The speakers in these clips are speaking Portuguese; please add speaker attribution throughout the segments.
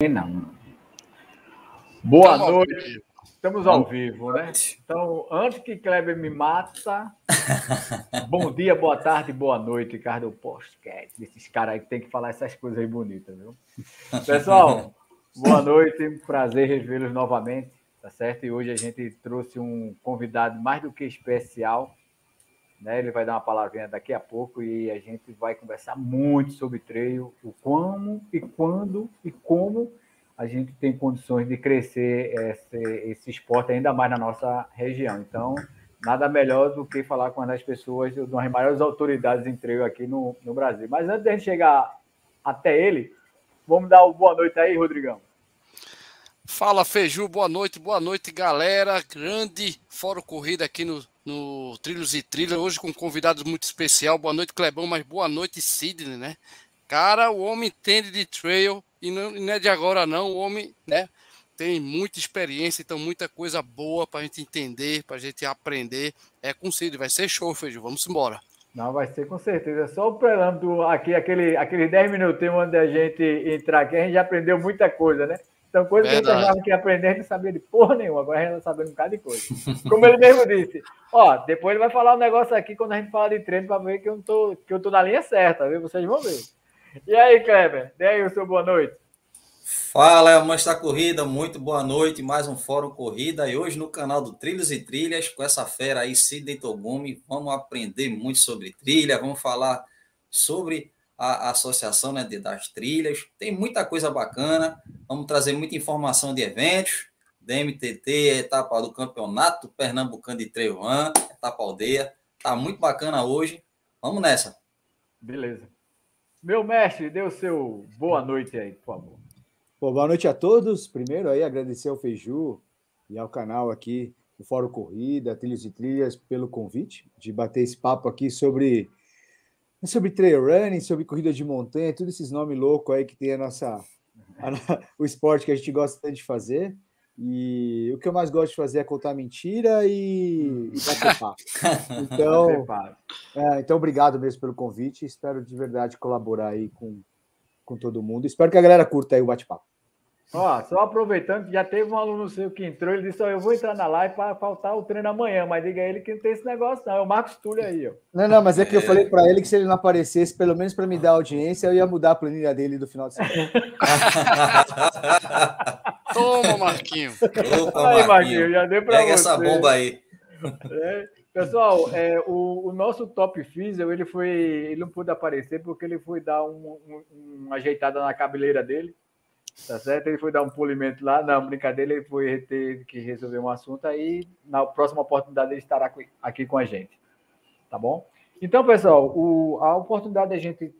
Speaker 1: Não. Boa Estamos noite. Estamos ao vivo, né? Então, antes que Kleber me mata, bom dia, boa tarde, boa noite, Ricardo Podcast. Esses caras aí que tem que falar essas coisas aí bonitas, viu? Pessoal, boa noite, prazer revê-los novamente, tá certo? E hoje a gente trouxe um convidado mais do que especial, né? Ele vai dar uma palavrinha daqui a pouco e a gente vai conversar muito sobre treino, o como e quando e como a gente tem condições de crescer esse, esse esporte ainda mais na nossa região. Então, nada melhor do que falar com uma das pessoas, uma das maiores autoridades em treino aqui no, no Brasil. Mas antes de a gente chegar até ele, vamos dar uma boa noite aí, Rodrigão.
Speaker 2: Fala, Feiju, boa noite, boa noite, galera. Grande fórum corrida aqui no, no Trilhos e Trilhas, hoje com convidados muito especial. Boa noite, Clebão, mas boa noite, Sidney, né? Cara, o homem entende de trail e não, não é de agora não, o homem, né? Tem muita experiência, então muita coisa boa para a gente entender, para a gente aprender. É com Sidney, vai ser show, Feiju, vamos embora.
Speaker 1: Não, vai ser com certeza. Só o preâmbulo aqui, aquele, aqueles 10 minutinhos onde a gente entrar aqui, a gente já aprendeu muita coisa, né? Então, coisa Verdade. que a gente achava que ia aprender, a gente não sabia de porra nenhuma. Agora a gente está sabendo um bocado de coisa. Como ele mesmo disse. Ó, depois ele vai falar um negócio aqui quando a gente fala de treino para ver que eu, não tô, que eu tô na linha certa, viu? Vocês vão ver. E aí, Kleber? Dê aí o seu boa noite.
Speaker 3: Fala, é da Corrida, muito boa noite, mais um Fórum Corrida, e hoje no canal do Trilhos e Trilhas, com essa fera aí, Sidney Togumi, vamos aprender muito sobre trilha, vamos falar sobre a, associação né, de, das trilhas. Tem muita coisa bacana. Vamos trazer muita informação de eventos, DMTT, etapa do Campeonato Pernambucano de Trail Run, etapa aldeia. Tá muito bacana hoje. Vamos nessa.
Speaker 1: Beleza. Meu mestre, dê o seu boa noite aí, por favor.
Speaker 4: Bom, boa noite a todos. Primeiro aí agradecer ao Feiju e ao canal aqui, o Fórum Corrida, Trilhos e Trilhas, pelo convite de bater esse papo aqui sobre sobre trail running, sobre corrida de montanha, todos esses nomes loucos aí que tem a nossa, a, o esporte que a gente gosta de fazer. E o que eu mais gosto de fazer é contar mentira e, e bater papo. Então, é, então, obrigado mesmo pelo convite. Espero de verdade colaborar aí com, com todo mundo. Espero que a galera curta aí o bate-papo.
Speaker 1: Ó, só aproveitando que já teve um aluno seu que entrou, ele disse: ó, eu vou entrar na live para faltar o treino amanhã, mas diga a ele que não tem esse negócio, não. É o Marcos Túlio aí, ó.
Speaker 4: Não, não, mas é que eu falei para ele que se ele não aparecesse, pelo menos para me dar audiência, eu ia mudar a planilha dele do final de semana.
Speaker 2: Toma, Marquinho.
Speaker 3: Opa, aí, Marquinho, já deu para você. Pega essa bomba aí.
Speaker 1: É, pessoal, é, o, o, nosso top Fizzle, ele foi, ele não pôde aparecer porque ele foi dar um, um, uma ajeitada na cabeleira dele. Tá certo? Ele foi dar um polimento lá, não, brincadeira, ele foi ter que resolver um assunto aí, na próxima oportunidade ele estará aqui com a gente. Tá bom? Então, pessoal, o, a oportunidade da gente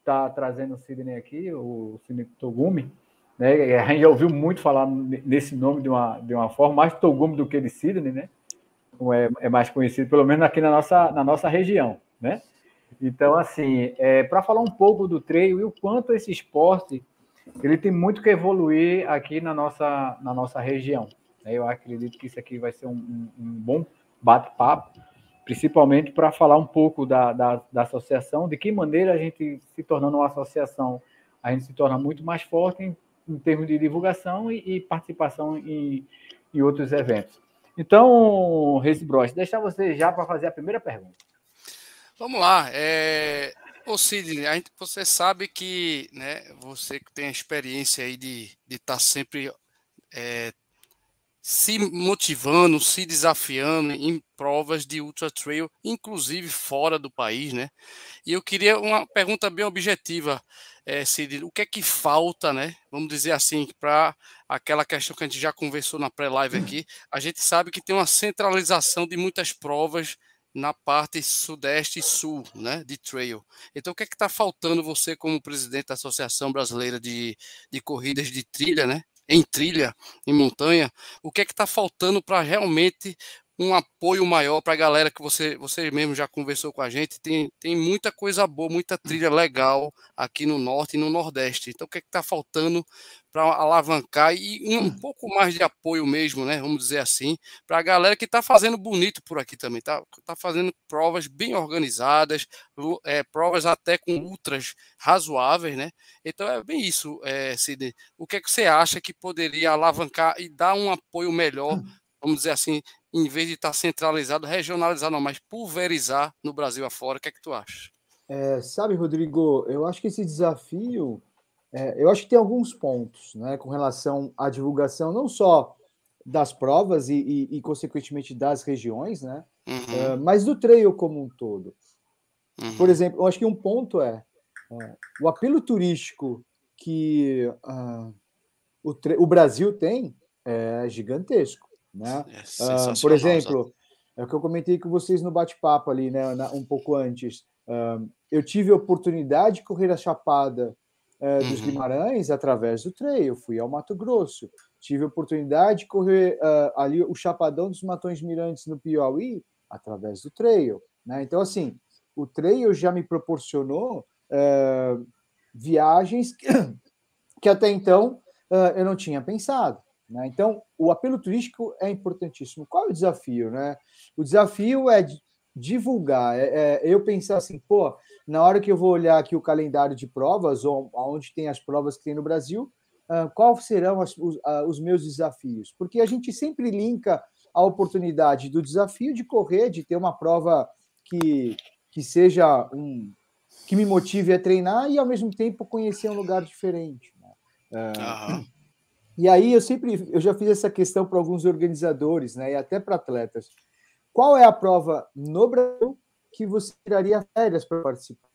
Speaker 1: estar tá trazendo o Sidney aqui, o Sidney Togumi, né? A gente já ouviu muito falar nesse nome de uma, de uma forma, mais Togumi do que de Sidney, né? É, é mais conhecido, pelo menos aqui na nossa, na nossa região, né? Então, assim, é, para falar um pouco do treino e o quanto esse esporte ele tem muito que evoluir aqui na nossa, na nossa região. Né? Eu acredito que isso aqui vai ser um, um, um bom bate-papo, principalmente para falar um pouco da, da, da, associação, de que maneira a gente, se tornando uma associação, a gente se torna muito mais forte em, em termos de divulgação e, e participação em, em, outros eventos. Então, Reis Bros, deixar você já para fazer a primeira pergunta.
Speaker 2: Vamos lá. É, Ô Sidney, gente, você sabe que né, você que tem a experiência aí de estar de tá sempre é, se motivando, se desafiando em provas de ultra trail, inclusive fora do país, né? E eu queria uma pergunta bem objetiva, é, Sidney, o que é que falta, né? Vamos dizer assim, para aquela questão que a gente já conversou na pré-live aqui, a gente sabe que tem uma centralização de muitas provas na parte sudeste e sul, né, de trail. Então, o que é que está faltando você como presidente da Associação Brasileira de, de Corridas de Trilha, né, em trilha, em montanha, o que é que está faltando para realmente um apoio maior para a galera que você, você mesmo já conversou com a gente. Tem, tem muita coisa boa, muita trilha legal aqui no Norte e no Nordeste. Então, o que é está faltando para alavancar e um, pouco mais de apoio mesmo, né? Vamos dizer assim, para a galera que está fazendo bonito por aqui também. Está tá fazendo provas bem organizadas, é, provas até com ultras razoáveis, né? Então, é bem isso, é, Sidney. O que é que você acha que poderia alavancar e dar um apoio melhor vamos dizer assim, em vez de estar centralizado, regionalizado, não, mas pulverizar no Brasil afora. O que é que tu acha?
Speaker 4: É, sabe, Rodrigo, eu acho que esse desafio, é, eu acho que tem alguns pontos, né, com relação à divulgação, não só das provas e, e, e consequentemente, das regiões, né, uhum. é, mas do trail como um todo. Uhum. Por exemplo, eu acho que um ponto é, é o apelo turístico que uh, o, o Brasil tem é gigantesco. Né? É uh, por exemplo, é o que eu comentei com vocês no bate-papo ali, né, um pouco antes. Uh, eu tive a oportunidade de correr a Chapada uh, dos uhum. Guimarães através do trail, fui ao Mato Grosso. Tive a oportunidade de correr uh, ali o Chapadão dos Matões Mirantes no Piauí através do trail. Né? Então, assim, o trail já me proporcionou viagens que até então eu não tinha pensado. Né? Então, o apelo turístico é importantíssimo. Qual é o desafio? Né? O desafio é divulgar, é, é, eu pensar assim, pô, na hora que eu vou olhar aqui o calendário de provas, ou onde tem as provas que tem no Brasil, uh, quais serão as, os, uh, os, meus desafios? Porque a gente sempre linka a oportunidade do desafio de correr, de ter uma prova que, que seja um que me motive a treinar e ao mesmo tempo conhecer um lugar diferente. Né? Uh, e aí eu sempre, eu já fiz essa questão para alguns organizadores, né, e até para atletas. Qual é a prova no Brasil que você tiraria férias para participar?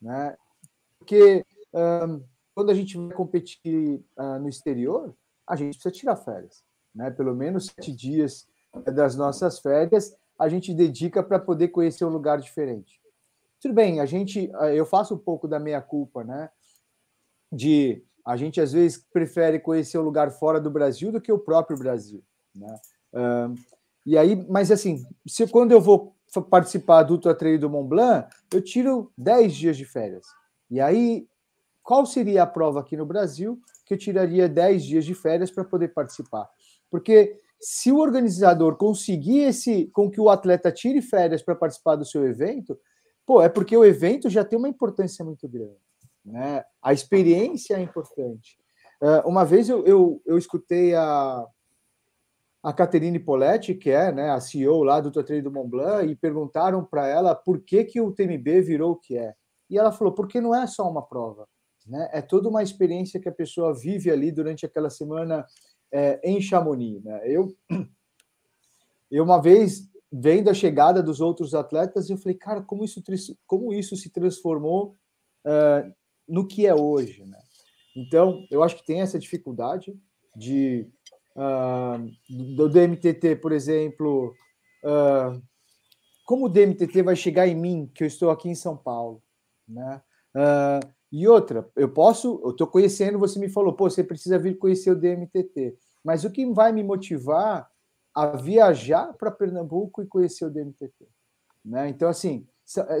Speaker 4: Né? Porque um, quando a gente vai competir uh, no exterior, a gente precisa tirar férias, né? Pelo menos sete dias das nossas férias a gente dedica para poder conhecer um lugar diferente. Tudo bem, a gente, eu faço um pouco da meia culpa, né? De a gente às vezes prefere conhecer o lugar fora do Brasil do que o próprio Brasil, né? Uh, e aí, mas assim, se quando eu vou participar do Ultra do Mont Blanc, eu tiro 10 dias de férias. E aí, qual seria a prova aqui no Brasil que eu tiraria 10 dias de férias para poder participar? Porque se o organizador conseguir esse com que o atleta tire férias para participar do seu evento, pô, é porque o evento já tem uma importância muito grande. Né? A experiência é importante. Uh, uma vez eu, eu, eu escutei a, a Caterine Poletti, que é né, a CEO lá do Torneio do Mont Blanc, e perguntaram para ela por que, que o TMB virou o que é. E ela falou, porque não é só uma prova, né? é toda uma experiência que a pessoa vive ali durante aquela semana é, em Chamonix. Né? Eu, eu, uma vez, vendo a chegada dos outros atletas, eu falei, cara, como isso, como isso se transformou uh, no que é hoje. Né? Então, eu acho que tem essa dificuldade de uh, do DMTT, por exemplo, uh, como o DMTT vai chegar em mim, que eu estou aqui em São Paulo, né? Uh, e outra, eu posso, eu estou conhecendo, você me falou, pô, você precisa vir conhecer o DMTT, mas o que vai me motivar a viajar para Pernambuco e conhecer o DMTT? Né? Então, assim,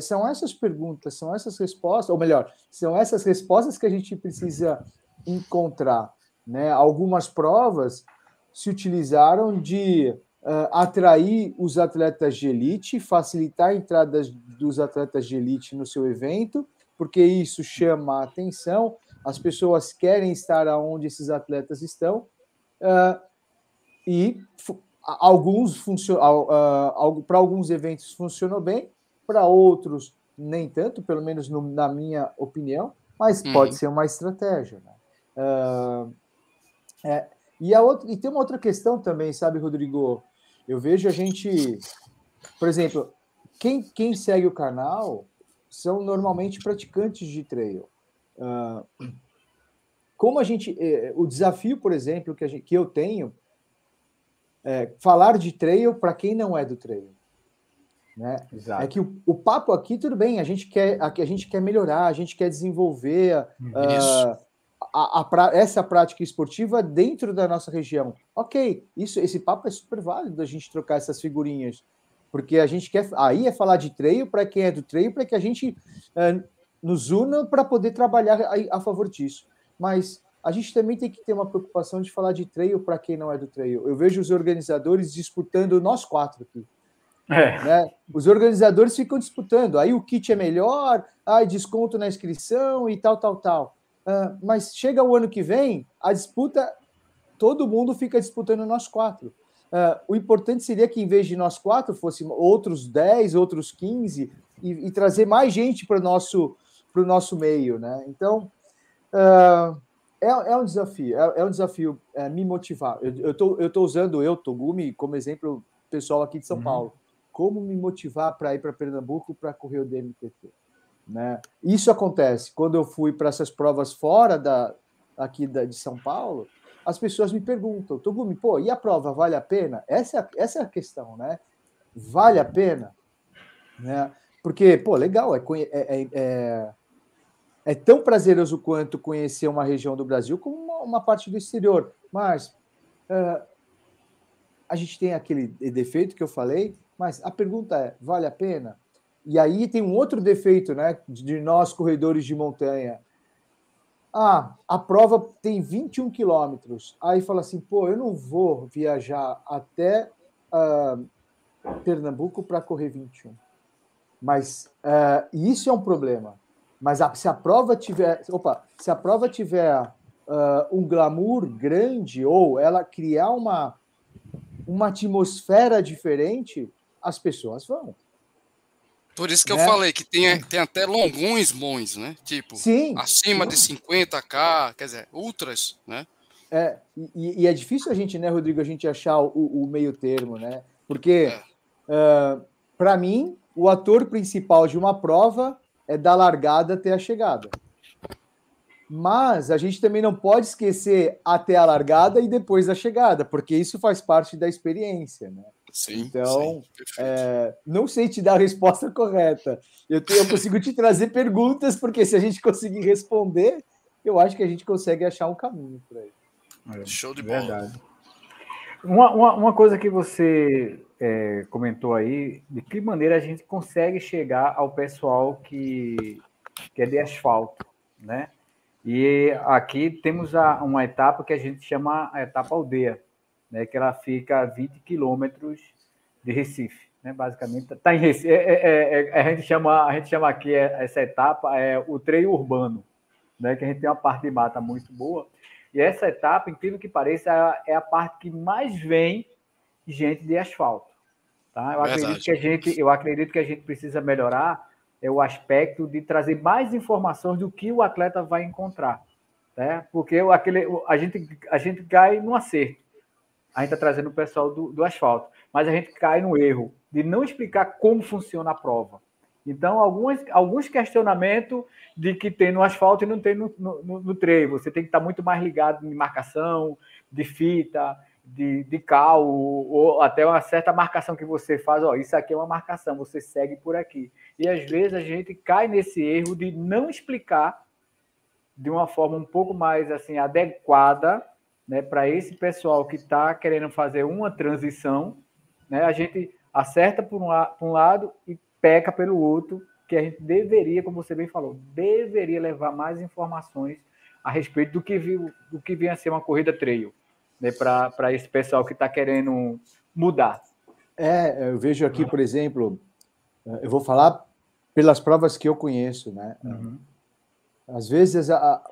Speaker 4: são essas perguntas, são essas respostas, ou melhor, são essas respostas que a gente precisa encontrar. Né? Algumas provas se utilizaram de uh, atrair os atletas de elite, facilitar a entrada dos atletas de elite no seu evento, porque isso chama a atenção, as pessoas querem estar onde esses atletas estão, uh, e alguns uh, para alguns eventos funcionou bem, para outros, nem tanto, pelo menos no, na minha opinião, mas uhum. pode ser uma estratégia. Né? Uh, é, e, a outra, e tem uma outra questão também, sabe, Rodrigo? Eu vejo a gente, por exemplo, quem, quem segue o canal são normalmente praticantes de trail. Uh, como a gente. Eh, o desafio, por exemplo, que, gente, que eu tenho é falar de trail para quem não é do trail. Né? É que o, o, papo aqui, tudo bem, a gente quer a, a gente quer melhorar, a gente quer desenvolver uh, a, a, essa prática esportiva dentro da nossa região. Ok, isso, esse papo é super válido a gente trocar essas figurinhas, porque a gente quer. Aí é falar de treino para quem é do treino, para que a gente é, nos una para poder trabalhar a, a, favor disso. Mas a gente também tem que ter uma preocupação de falar de treino para quem não é do treino. Eu vejo os organizadores disputando nós quatro aqui. É. Né? Os organizadores ficam disputando. Aí o kit é melhor, aí desconto na inscrição e tal, tal, tal. Uh, mas chega o ano que vem, a disputa, todo mundo fica disputando nós quatro. Uh, o importante seria que, em vez de nós quatro, fosse outros 10, outros 15, e, e trazer mais gente para o nosso, nosso meio. Né? Então, uh, é, é, um desafio, é, é um desafio é, me motivar. Eu estou eu tô usando eu, Togumi, como exemplo pessoal aqui de São uhum. Paulo. Como me motivar para ir para Pernambuco para correr o DMTT? Né? Isso acontece quando eu fui para essas provas fora da, aqui da, de São Paulo, as pessoas me perguntam, Togumi, pô, e a prova vale a pena? Essa, é, essa é a questão, né? Vale a pena? Né? Porque, pô, legal, é, é, é, é, é tão prazeroso quanto conhecer uma região do Brasil como uma, uma parte do exterior. Mas uh, a gente tem aquele defeito que eu falei, mas a pergunta é: vale a pena? E aí tem um outro defeito, né, de nós corredores de montanha. Ah, a prova tem 21 quilômetros. Aí fala assim, pô, eu não vou viajar até uh, Pernambuco para correr 21. Mas uh, isso é um problema. Mas a, se a prova tiver, opa, se a prova tiver uh, um glamour grande ou ela criar uma uma atmosfera diferente, as pessoas vão.
Speaker 2: Por isso que né? eu falei que tem, tem até longões bons, né? Tipo, sim, acima sim. de 50k, quer dizer, ultras, né?
Speaker 4: É, e, e, é difícil a gente, né, Rodrigo, a gente achar o, o meio termo, né? Porque, é. uh, para mim, o ator principal de uma prova é da largada até a chegada. Mas a gente também não pode esquecer até a largada e depois da chegada, porque isso faz parte da experiência, né? Sim, então, sim, é, não sei te dar a resposta correta. Eu, te, eu consigo te trazer perguntas, porque se a gente conseguir responder, eu acho que a gente consegue achar um caminho para isso.
Speaker 2: É, Show de bola. Verdade.
Speaker 1: Uma, uma, uma, coisa que você é, comentou aí, de que maneira a gente consegue chegar ao pessoal que, que é de asfalto, né? E aqui temos a, uma etapa que a gente chama a etapa aldeia né, que ela fica a 20 quilômetros de Recife, né, basicamente. Tá em Recife, é, é, é, a, gente chama, a gente chama aqui essa etapa é o treino urbano, né, que a gente tem uma parte de mata muito boa. E essa etapa, incrível que pareça, é a parte que mais vem gente de asfalto. Tá? Eu, acredito que a gente, eu acredito que a gente precisa melhorar é o aspecto de trazer mais informações do que o atleta vai encontrar. Né? Porque aquele, a, gente, a gente cai no acerto a gente está trazendo o pessoal do, do asfalto. Mas a gente cai no erro de não explicar como funciona a prova. Então, alguns, questionamentos de que tem no asfalto e não tem no, no, no treino. Você tem que estar muito mais ligado em marcação, de fita, de, de cal, ou até uma certa marcação que você faz. Ó, isso aqui é uma marcação, você segue por aqui. E às vezes a gente cai nesse erro de não explicar de uma forma um pouco mais assim adequada né, para esse pessoal que está querendo fazer uma transição, né, a gente acerta por um, por um lado e peca pelo outro, que a gente deveria, como você bem falou, deveria levar mais informações a respeito do que, viu, do que vinha a ser uma corrida trail, né, para esse pessoal que está querendo mudar.
Speaker 4: É, eu vejo aqui, por exemplo, eu vou falar pelas provas que eu conheço, né? Uhum. Às vezes a, a,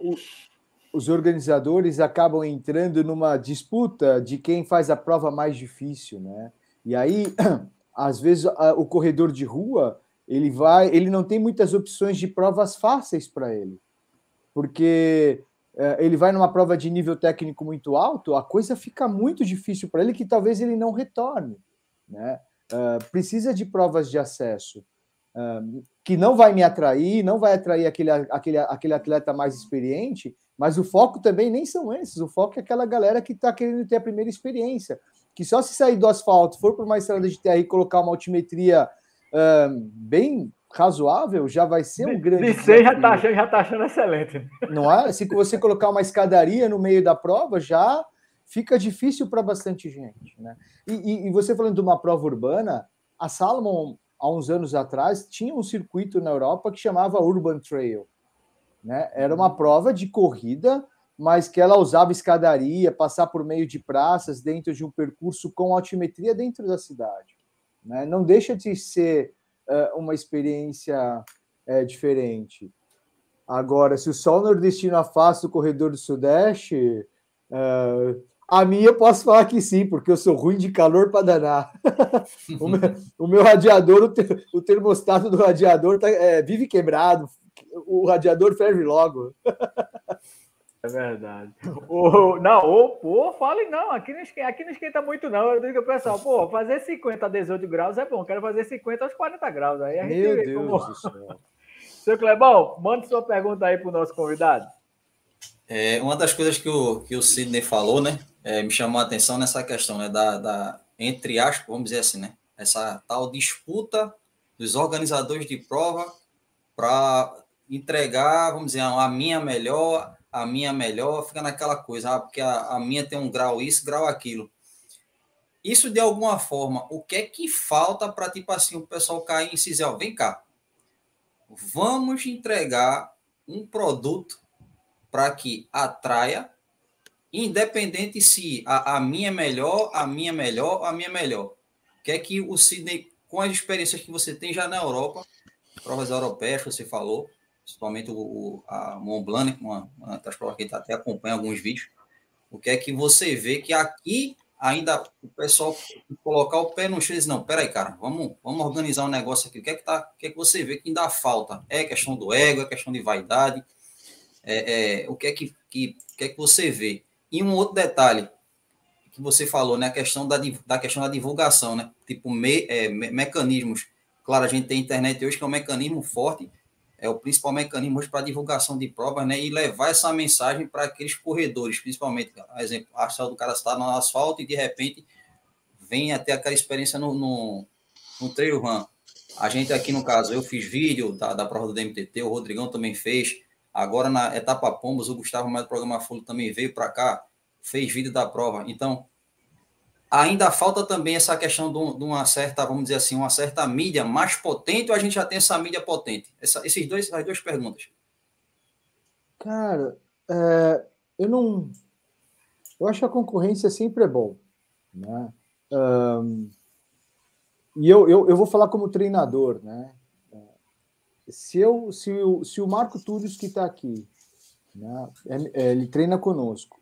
Speaker 4: os organizadores acabam entrando numa disputa de quem faz a prova mais difícil, né? E aí, às vezes, o corredor de rua ele vai, ele não tem muitas opções de provas fáceis para ele, porque é, ele vai numa prova de nível técnico muito alto, a coisa fica muito difícil para ele que talvez ele não retorne, né? Uh, precisa de provas de acesso uh, que não vai me atrair, não vai atrair aquele, aquele, aquele atleta mais experiente mas o foco também nem são esses, o foco é aquela galera que está querendo ter a primeira experiência, que só se sair do asfalto, for para uma estrada de terra e colocar uma altimetria bem razoável, já vai ser um grande.
Speaker 1: De 100 já está achando, já tá achando excelente.
Speaker 4: Não é? Se você colocar uma escadaria no meio da prova, já fica difícil para bastante gente. Né? E, e, e, você falando de uma prova urbana, a Salomon, há uns anos atrás, tinha um circuito na Europa que chamava Urban Trail. Né? Era uma prova de corrida, mas que ela usava escadaria, passar por meio de praças dentro de um percurso com altimetria dentro da cidade. Né? Não deixa de ser uh, uma experiência uh, diferente. Agora, se o sol nordestino afasta o corredor do Sudeste, uh, a minha eu posso falar que sim, porque eu sou ruim de calor para danar. o, meu, o, meu, radiador, o, ter, o termostato do radiador tá, é, vive quebrado, o radiador ferve logo.
Speaker 1: É verdade. O, não, ou, pô, fale não, aqui não, esquenta, aqui não esquenta muito, não. Eu digo ao pessoal, pô, fazer 50 a 18 graus é bom, quero fazer 50 aos 40 graus. Aí a gente
Speaker 4: Meu Deus como... do céu.
Speaker 1: Seu Clebão, manda sua pergunta aí para o nosso convidado.
Speaker 3: É, uma das coisas que o, que o Sidney falou, né, é, me chamou a atenção nessa questão, né, da, da, entre aspas, vamos dizer assim, né, essa tal disputa dos organizadores de prova para entregar, vamos dizer, a minha melhor, a minha melhor, fica naquela coisa, ah, porque a, a minha tem um grau isso, grau aquilo. Isso, de alguma forma, o que é que falta para, tipo assim, o pessoal cair em ó, vem cá, vamos entregar um produto para que atraia, independente se a, a minha é melhor, a minha é melhor, a minha é melhor. O que é que o Sidney, com as experiências que você tem já na Europa, provas europeias, você falou, principalmente o, o a Mont Blanc, uma, uma das provas que ele até acompanha alguns vídeos, o que é que você vê que aqui ainda o pessoal colocar o pé no chão e diz, não, peraí, cara, vamos, vamos organizar um negócio aqui. O que é que, tá, o que, é que você vê que ainda falta? É questão do ego, é questão de vaidade, é, é, o que é que, que, que, é que você vê? E um outro detalhe que você falou, né, a questão da, da questão da divulgação, né, tipo me, é, me, mecanismos. Claro, a gente tem internet hoje que é um mecanismo forte, é o principal mecanismo hoje para divulgação de provas, né? E levar essa mensagem para aqueles corredores, principalmente, por exemplo, a ação do cara está no asfalto e de repente vem até aquela experiência no, no, no trail run. A gente aqui, no caso, eu fiz vídeo da, da prova do DMTT, o Rodrigão também fez. Agora, na etapa Pombos, o Gustavo mais do programa Fulo também veio para cá, fez vídeo da prova. Então, ainda falta também essa questão de, uma certa, vamos dizer assim, uma certa mídia mais potente ou a gente já tem essa mídia potente? Essa, esses dois, essas duas perguntas.
Speaker 4: Cara, é, eu não. Eu acho que a concorrência sempre é bom. Né? Um, e eu, eu, eu vou falar como treinador, né? Se, eu, se, o, se o Marco Túlio que está aqui, né, é, é, ele treina conosco,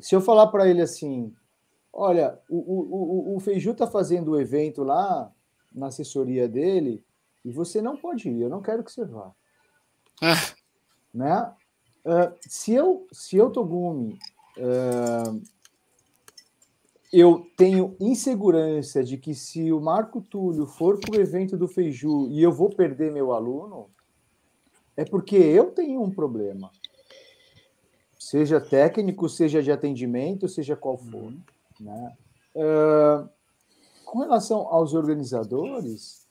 Speaker 4: se eu falar para ele assim, Olha, o, o, o, Feiju está fazendo o evento lá na assessoria dele e você não pode ir, eu não quero que você vá. É. Né? Uh, se eu, se eu, Togumi, uh, eu tenho insegurança de que se o Marco Túlio for para o evento do Feiju e eu vou perder meu aluno, é porque eu tenho um problema. Seja técnico, seja de atendimento, seja qual for. Uhum. Né? Uh, com relação aos organizadores,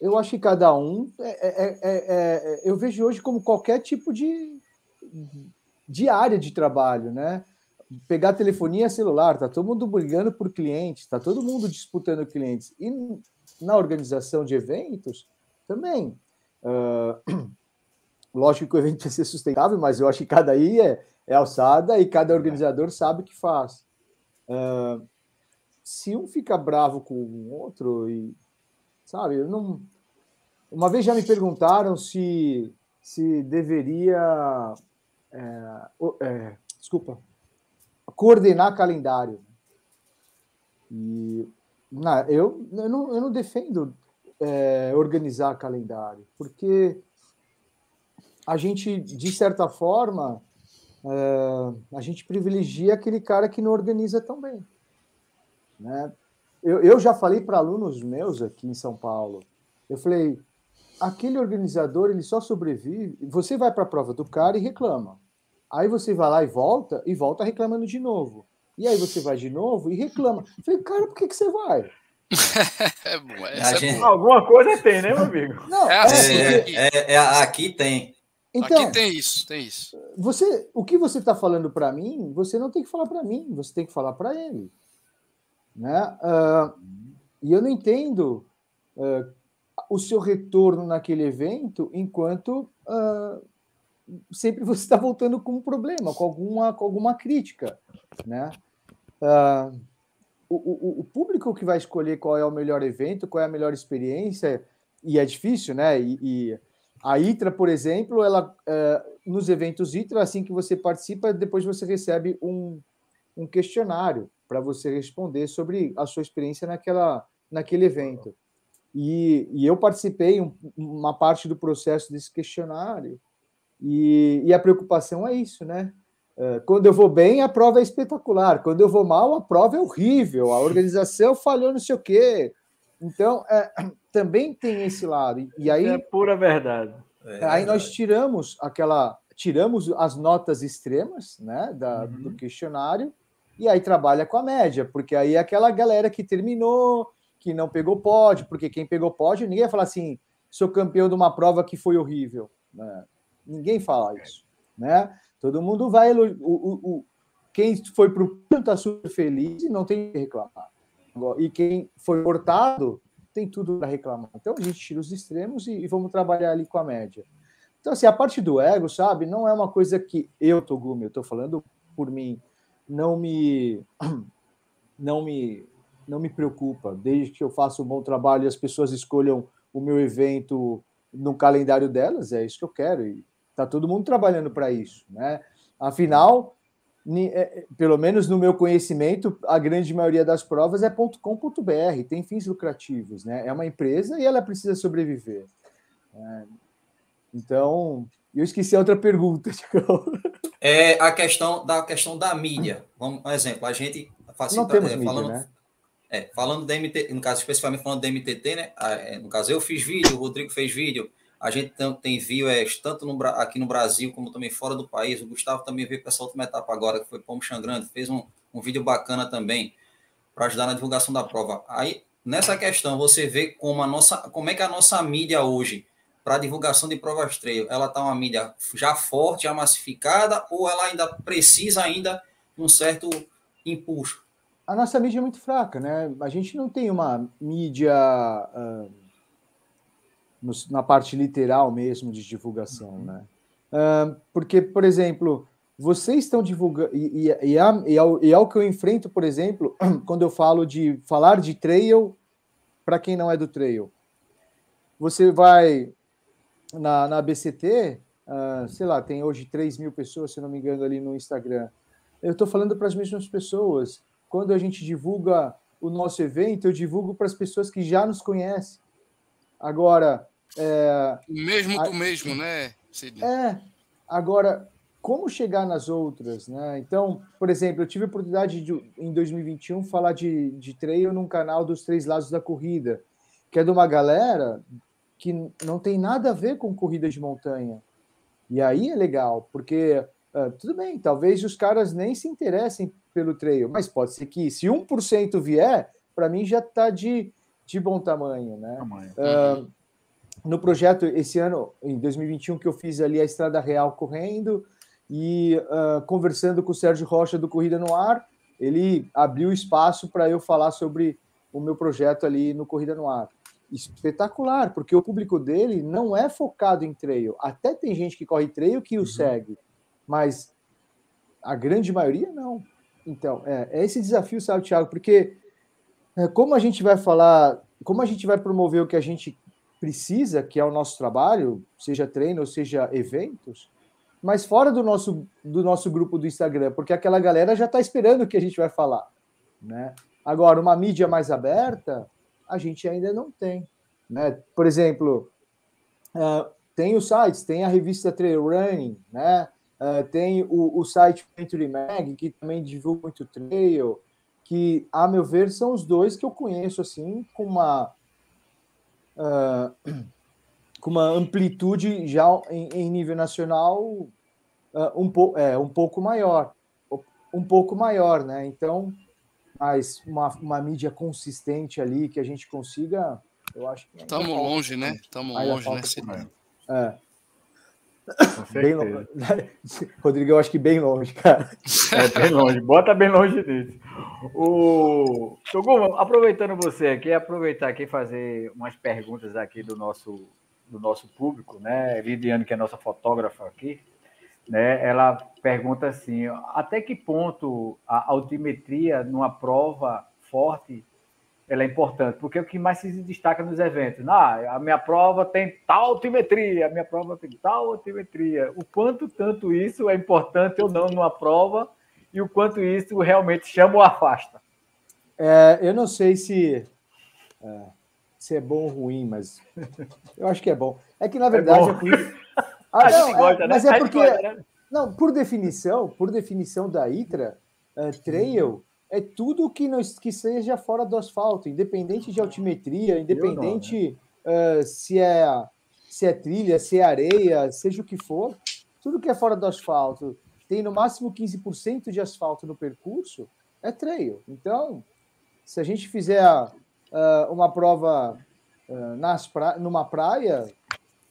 Speaker 4: eu acho que cada um. É, é, é, eu vejo hoje como qualquer tipo de, de área de trabalho, né? Pegar telefonia celular, tá todo mundo brigando por clientes, tá todo mundo disputando clientes. E na organização de eventos, também. Uh, lógico que o evento precisa ser sustentável, mas eu acho que cada aí é, é alçada e cada organizador sabe o que faz. Uh, se um fica bravo com o outro e sabe, eu não. Uma vez já me perguntaram se se deveria é, é, desculpa coordenar calendário e não, eu, eu, não, eu não defendo é, organizar calendário porque a gente de certa forma uh, a gente privilegia aquele cara que não organiza tão bem. Né? Eu, eu já falei para alunos meus aqui em São Paulo, eu falei, aquele organizador ele só sobrevive. Você vai para a prova do cara e reclama. Aí você vai lá e volta e volta reclamando de novo. E aí você vai de novo e reclama. Eu falei, cara, por que, que você vai?
Speaker 1: é bom, é gente... Alguma coisa tem, né, meu amigo?
Speaker 3: Não, é, assim, é, é, é, aqui tem.
Speaker 2: Então, aqui tem isso, tem isso.
Speaker 4: Você, o que você está falando para mim, você não tem que falar para mim, você tem que falar para ele. Né? Uh, e eu não entendo uh, o seu retorno naquele evento enquanto uh, sempre você está voltando com um problema, com alguma, com alguma crítica. Né? O, o, o, público que vai escolher qual é o melhor evento, qual é a melhor experiência, e é difícil, né? E, e a ITRA, por exemplo, ela uh, nos eventos ITRA, assim que você participa, depois você recebe um, um questionário para você responder sobre a sua experiência naquela, naquele evento. E, e eu participei um, uma parte do processo desse questionário, e, e a preocupação é isso, né? É, quando eu vou bem, a prova é espetacular. Quando eu vou mal, a prova é horrível. A organização falhou não sei o quê. Então, é, também tem esse lado. E aí
Speaker 1: é pura verdade.
Speaker 4: É aí nós tiramos aquela, tiramos as notas extremas, né, da, uhum. do questionário e aí trabalha com a média, porque aí é aquela galera que terminou, que não pegou pódio, porque quem pegou pódio, ninguém vai falar assim, sou campeão de uma prova que foi horrível. Né? Ninguém fala isso, né? Todo mundo vai. O, o, o quem foi para o está super feliz e não tem que reclamar. E quem foi cortado tem tudo para reclamar. Então a gente tira os extremos e, e, vamos trabalhar ali com a média. Então, assim, a parte do ego, sabe, não é uma coisa que eu, Togumi, eu estou falando por mim, não me. Não me não me preocupa, desde que eu faça um bom trabalho e as pessoas escolham o meu evento no calendário delas, é isso que eu quero. E Está todo mundo trabalhando para isso, né? Afinal, pelo menos no meu conhecimento, a grande maioria das provas é .com.br, tem fins lucrativos, né? É uma empresa e ela precisa sobreviver. É, então, eu esqueci a outra pergunta.
Speaker 3: É a questão da questão da mídia. Vamos, um exemplo, a gente
Speaker 4: facilita, Não temos é, mídia, falando, né?
Speaker 3: é, falando da MT, no caso especificamente falando da MTT, né? É, no caso eu fiz vídeo, o Rodrigo fez vídeo, a gente tem viewers tanto no, aqui no Brasil como também fora do país. O Gustavo também veio para essa última etapa agora, que foi Pomo Xangrande, fez um, um vídeo bacana também para ajudar na divulgação da prova. Aí, nessa questão, você vê como, a nossa, como é que a nossa mídia hoje, para divulgação de provas trail, ela está uma mídia já forte, já massificada, ou ela ainda precisa ainda um certo impulso?
Speaker 4: A nossa mídia é muito fraca, né? A gente não tem uma mídia... Uh no, na parte literal mesmo de divulgação, uhum. né? Uh, porque, por exemplo, vocês estão divulgando, e, e, e, é, e, o que eu enfrento, por exemplo, quando eu falo de falar de trail para quem não é do trail. Você vai na, na BCT, uh, ah, sei lá, tem hoje 3 mil pessoas, se não me engano, ali no Instagram. Eu estou falando para as mesmas pessoas. Quando a gente divulga o nosso evento, eu divulgo para as pessoas que já nos conhecem. Agora. É,
Speaker 2: mesmo do mesmo, né,
Speaker 4: Sidney? É. Agora, como chegar nas outras, né? Então, por exemplo, eu tive a oportunidade de, em 2021 falar de, de trail num canal dos três lados da corrida, que é de uma galera que não tem nada a ver com corrida de montanha. E aí é legal, porque uh, tudo bem, talvez os caras nem se interessem pelo trail, mas pode ser que se 1% vier, para mim já está de, de bom tamanho, né? Tamanho. Uh, no projeto esse ano, em 2021, que eu fiz ali a Estrada Real correndo e uh, conversando com o Sérgio Rocha do Corrida no Ar, ele abriu espaço para eu falar sobre o meu projeto ali no Corrida no Ar. Espetacular, porque o público dele não é focado em trail. Até tem gente que corre trail que o uhum. segue, mas a grande maioria não. Então, é, é esse desafio, sabe, Thiago? Porque como a gente vai falar, como a gente vai promover o que a gente precisa, que é o nosso trabalho, seja treino ou seja eventos, mas fora do nosso, do nosso grupo do Instagram, porque aquela galera já está esperando o que a gente vai falar. Né? Agora, uma mídia mais aberta, a gente ainda não tem. Né? Por exemplo, uh, tem os sites, tem a revista Trail Running, né? Uh, tem o, o site Venture Mag, que também divulga muito trail, que, a meu ver, são os dois que eu conheço assim com uma uh, com uma amplitude já em, em nível nacional uh, um, po é, um pouco maior, um pouco maior, né? Então mas uma, uma mídia consistente ali que a gente consiga, eu acho que.
Speaker 2: Estamos longe, né? Estamos longe, né? É.
Speaker 4: Bem longe. Rodrigo, eu acho que bem longe, cara.
Speaker 1: É bem longe, bota bem longe disso. O Toguma, aproveitando você aqui, aproveitar aqui e fazer umas perguntas aqui do nosso, do nosso público, né? Lidiane, que é nossa fotógrafa aqui, né? Ela pergunta assim: até que ponto a altimetria numa prova forte ela é importante, porque é o que mais se destaca nos eventos. Ah, a minha prova tem tal altimetria, a minha prova tem tal altimetria. O quanto tanto isso é importante ou não numa prova e o quanto isso realmente chama ou afasta.
Speaker 4: É, eu não sei se é, se é bom ou ruim, mas eu acho que é bom. É que na é verdade é, é
Speaker 1: Ah, não, gosta, é,
Speaker 4: né? mas é porque gosta, né? não, por definição, por definição da ITRA, uh, trail é tudo que, não, que seja fora do asfalto, independente de altimetria, independente não, né? uh, se, é, se é trilha, se é areia, seja o que for, tudo que é fora do asfalto tem no máximo 15% de asfalto no percurso, é trail. Então, se a gente fizer uh, uma prova uh, nas pra... numa praia,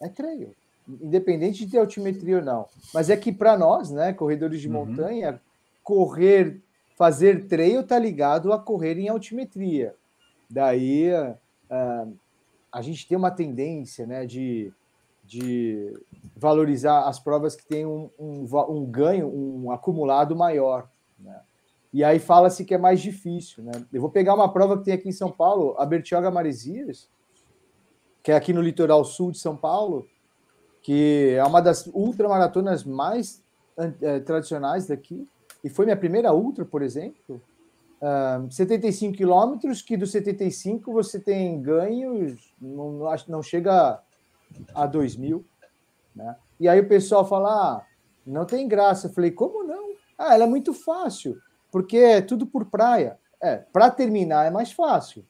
Speaker 4: é trail. Independente de ter altimetria ou não. Mas é que para nós, né, corredores de uhum. montanha, correr fazer trail está ligado a correr em altimetria. Daí uh, a gente tem uma tendência né, de, de valorizar as provas que têm um, um, um ganho, um acumulado maior. Né? E aí fala-se que é mais difícil. Né? Eu vou pegar uma prova que tem aqui em São Paulo, a Bertioga Maresias, que é aqui no litoral sul de São Paulo, que é uma das ultramaratonas mais é, tradicionais daqui e foi minha primeira ultra, por exemplo, uh, 75 quilômetros, que dos 75 você tem ganhos, não, não, não chega a 2 mil. Né? E aí o pessoal fala, ah, não tem graça. Eu falei, como não? Ah, ela é muito fácil, porque é tudo por praia. É, para terminar é mais fácil.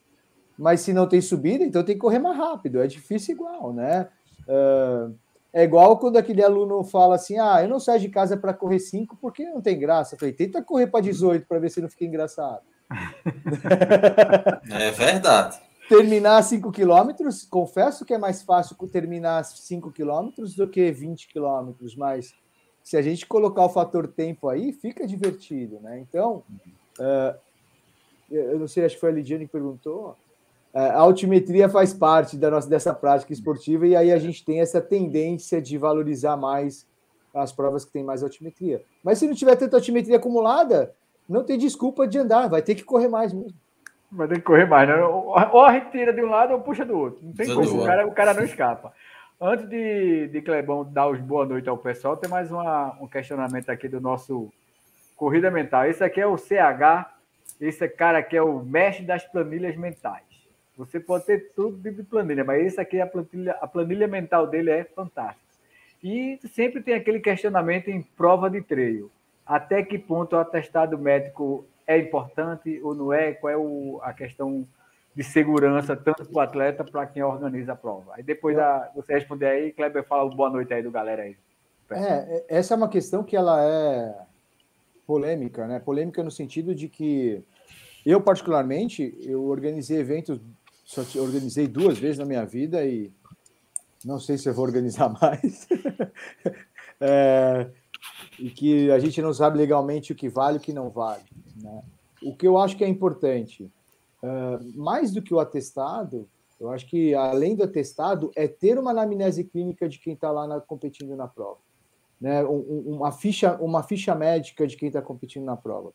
Speaker 4: Mas se não tem subida, então tem que correr mais rápido. É difícil igual, né? Uh, é igual quando aquele aluno fala assim: ah, eu não saio de casa para correr 5 porque não tem graça. Eu falei, tenta correr para 18 para ver se não fica engraçado.
Speaker 3: É verdade.
Speaker 4: Terminar 5 quilômetros, confesso que é mais fácil terminar 5 quilômetros do que 20 quilômetros, mas se a gente colocar o fator tempo aí, fica divertido, né? Então, uh, eu não sei, acho que foi a Lidiane que perguntou, a altimetria faz parte da nossa, dessa prática esportiva e aí a gente tem essa tendência de valorizar mais as provas que tem mais altimetria. Mas se não tiver tanta altimetria acumulada, não tem desculpa de andar, vai ter que correr mais mesmo.
Speaker 1: Vai ter que correr mais, né? Ou a gente tira de um lado ou puxa do outro. Não tem como, o cara, o cara não escapa. Antes de, de Clebão dar os boa noite ao pessoal, tem mais uma, um questionamento aqui do nosso Corrida Mental. Esse aqui é o CH, esse cara aqui é o mestre das planilhas mentais. Você pode ter tudo de planilha, mas esse aqui, a planilha, a planilha mental dele é fantástica. E sempre tem aquele questionamento em prova de treino. Até que ponto o atestado médico é importante ou não é? Qual é o, a questão de segurança, tanto para o atleta, para quem organiza a prova? Aí depois da, você responder aí, Kleber fala boa noite aí do galera aí.
Speaker 4: É, é, essa é uma questão que ela é polêmica, né? Polêmica no sentido de que eu, particularmente, eu organizei eventos só organizei duas vezes na minha vida e não sei se eu vou organizar mais. é, e que a gente não sabe legalmente o que vale e o que não vale. Né? O que eu acho que é importante, uh, mais do que o atestado, eu acho que além do atestado, é ter uma anamnese clínica de quem está lá na, competindo na prova. Né? Um, uma, ficha, uma ficha médica de quem está competindo na prova.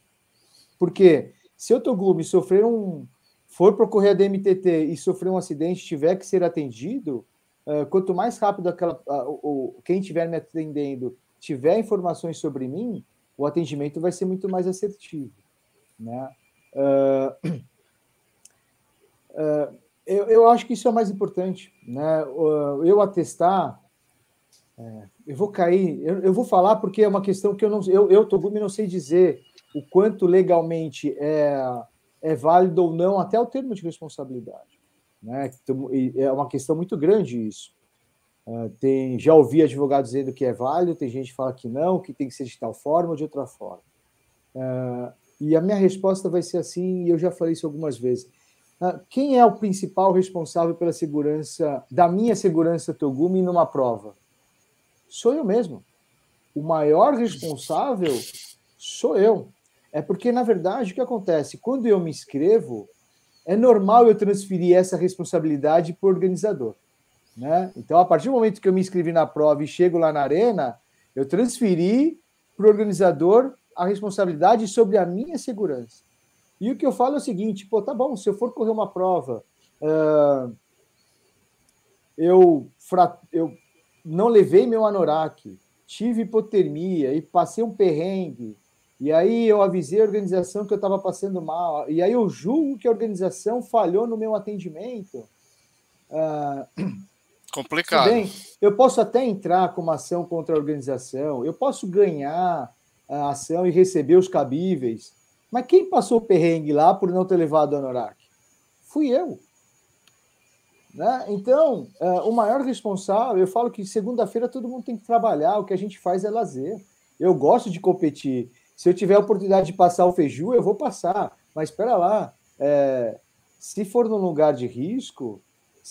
Speaker 4: Porque se eu, Togumi, sofrer um, for procorrer a DMTT e sofrer um acidente, tiver que ser atendido, uh, quanto mais rápido aquela, uh, quem estiver me atendendo tiver informações sobre mim, o atendimento vai ser muito mais assertivo. Né? Uh, eu, eu, acho que isso é o mais importante. Né? eu atestar, é, eu vou cair, eu, eu, vou falar porque é uma questão que eu não, eu, eu Togumi, não sei dizer o quanto legalmente é é válido ou não até o termo de responsabilidade. Né? É uma questão muito grande isso. Uh, tem, já ouvi advogados dizendo que é válido, tem gente que fala que não, que tem que ser de tal forma ou de outra forma. Uh, E a minha resposta vai ser assim, e eu já falei isso algumas vezes. Ah, quem é o principal responsável pela segurança, da minha segurança Togumi numa prova? Sou eu mesmo. O maior responsável sou eu. É porque, na verdade, o que acontece? Quando eu me inscrevo, é normal eu transferir essa responsabilidade para o organizador. Né? Então, a partir do momento que eu me inscrevi na prova e chego lá na arena, eu transferi para o organizador a responsabilidade sobre a minha segurança. E o que eu falo é o seguinte: pô, tá bom, se eu for correr uma prova, uh, eu, eu não levei meu anorak, tive hipotermia e passei um perrengue, e aí eu avisei a organização que eu estava passando mal, e aí eu julgo que a organização falhou no meu atendimento. Uh,
Speaker 2: Complicado. Bem,
Speaker 4: eu posso até entrar com uma ação contra a organização, eu posso ganhar a ação e receber os cabíveis, mas quem passou o perrengue lá por não ter levado o Anorak? Fui eu. Né? Então, uh, o maior responsável, eu falo que segunda-feira todo mundo tem que trabalhar, o que a gente faz é lazer. Eu gosto de competir. Se eu tiver a oportunidade de passar o feiju, eu vou passar. Mas espera lá, é, se for num lugar de risco,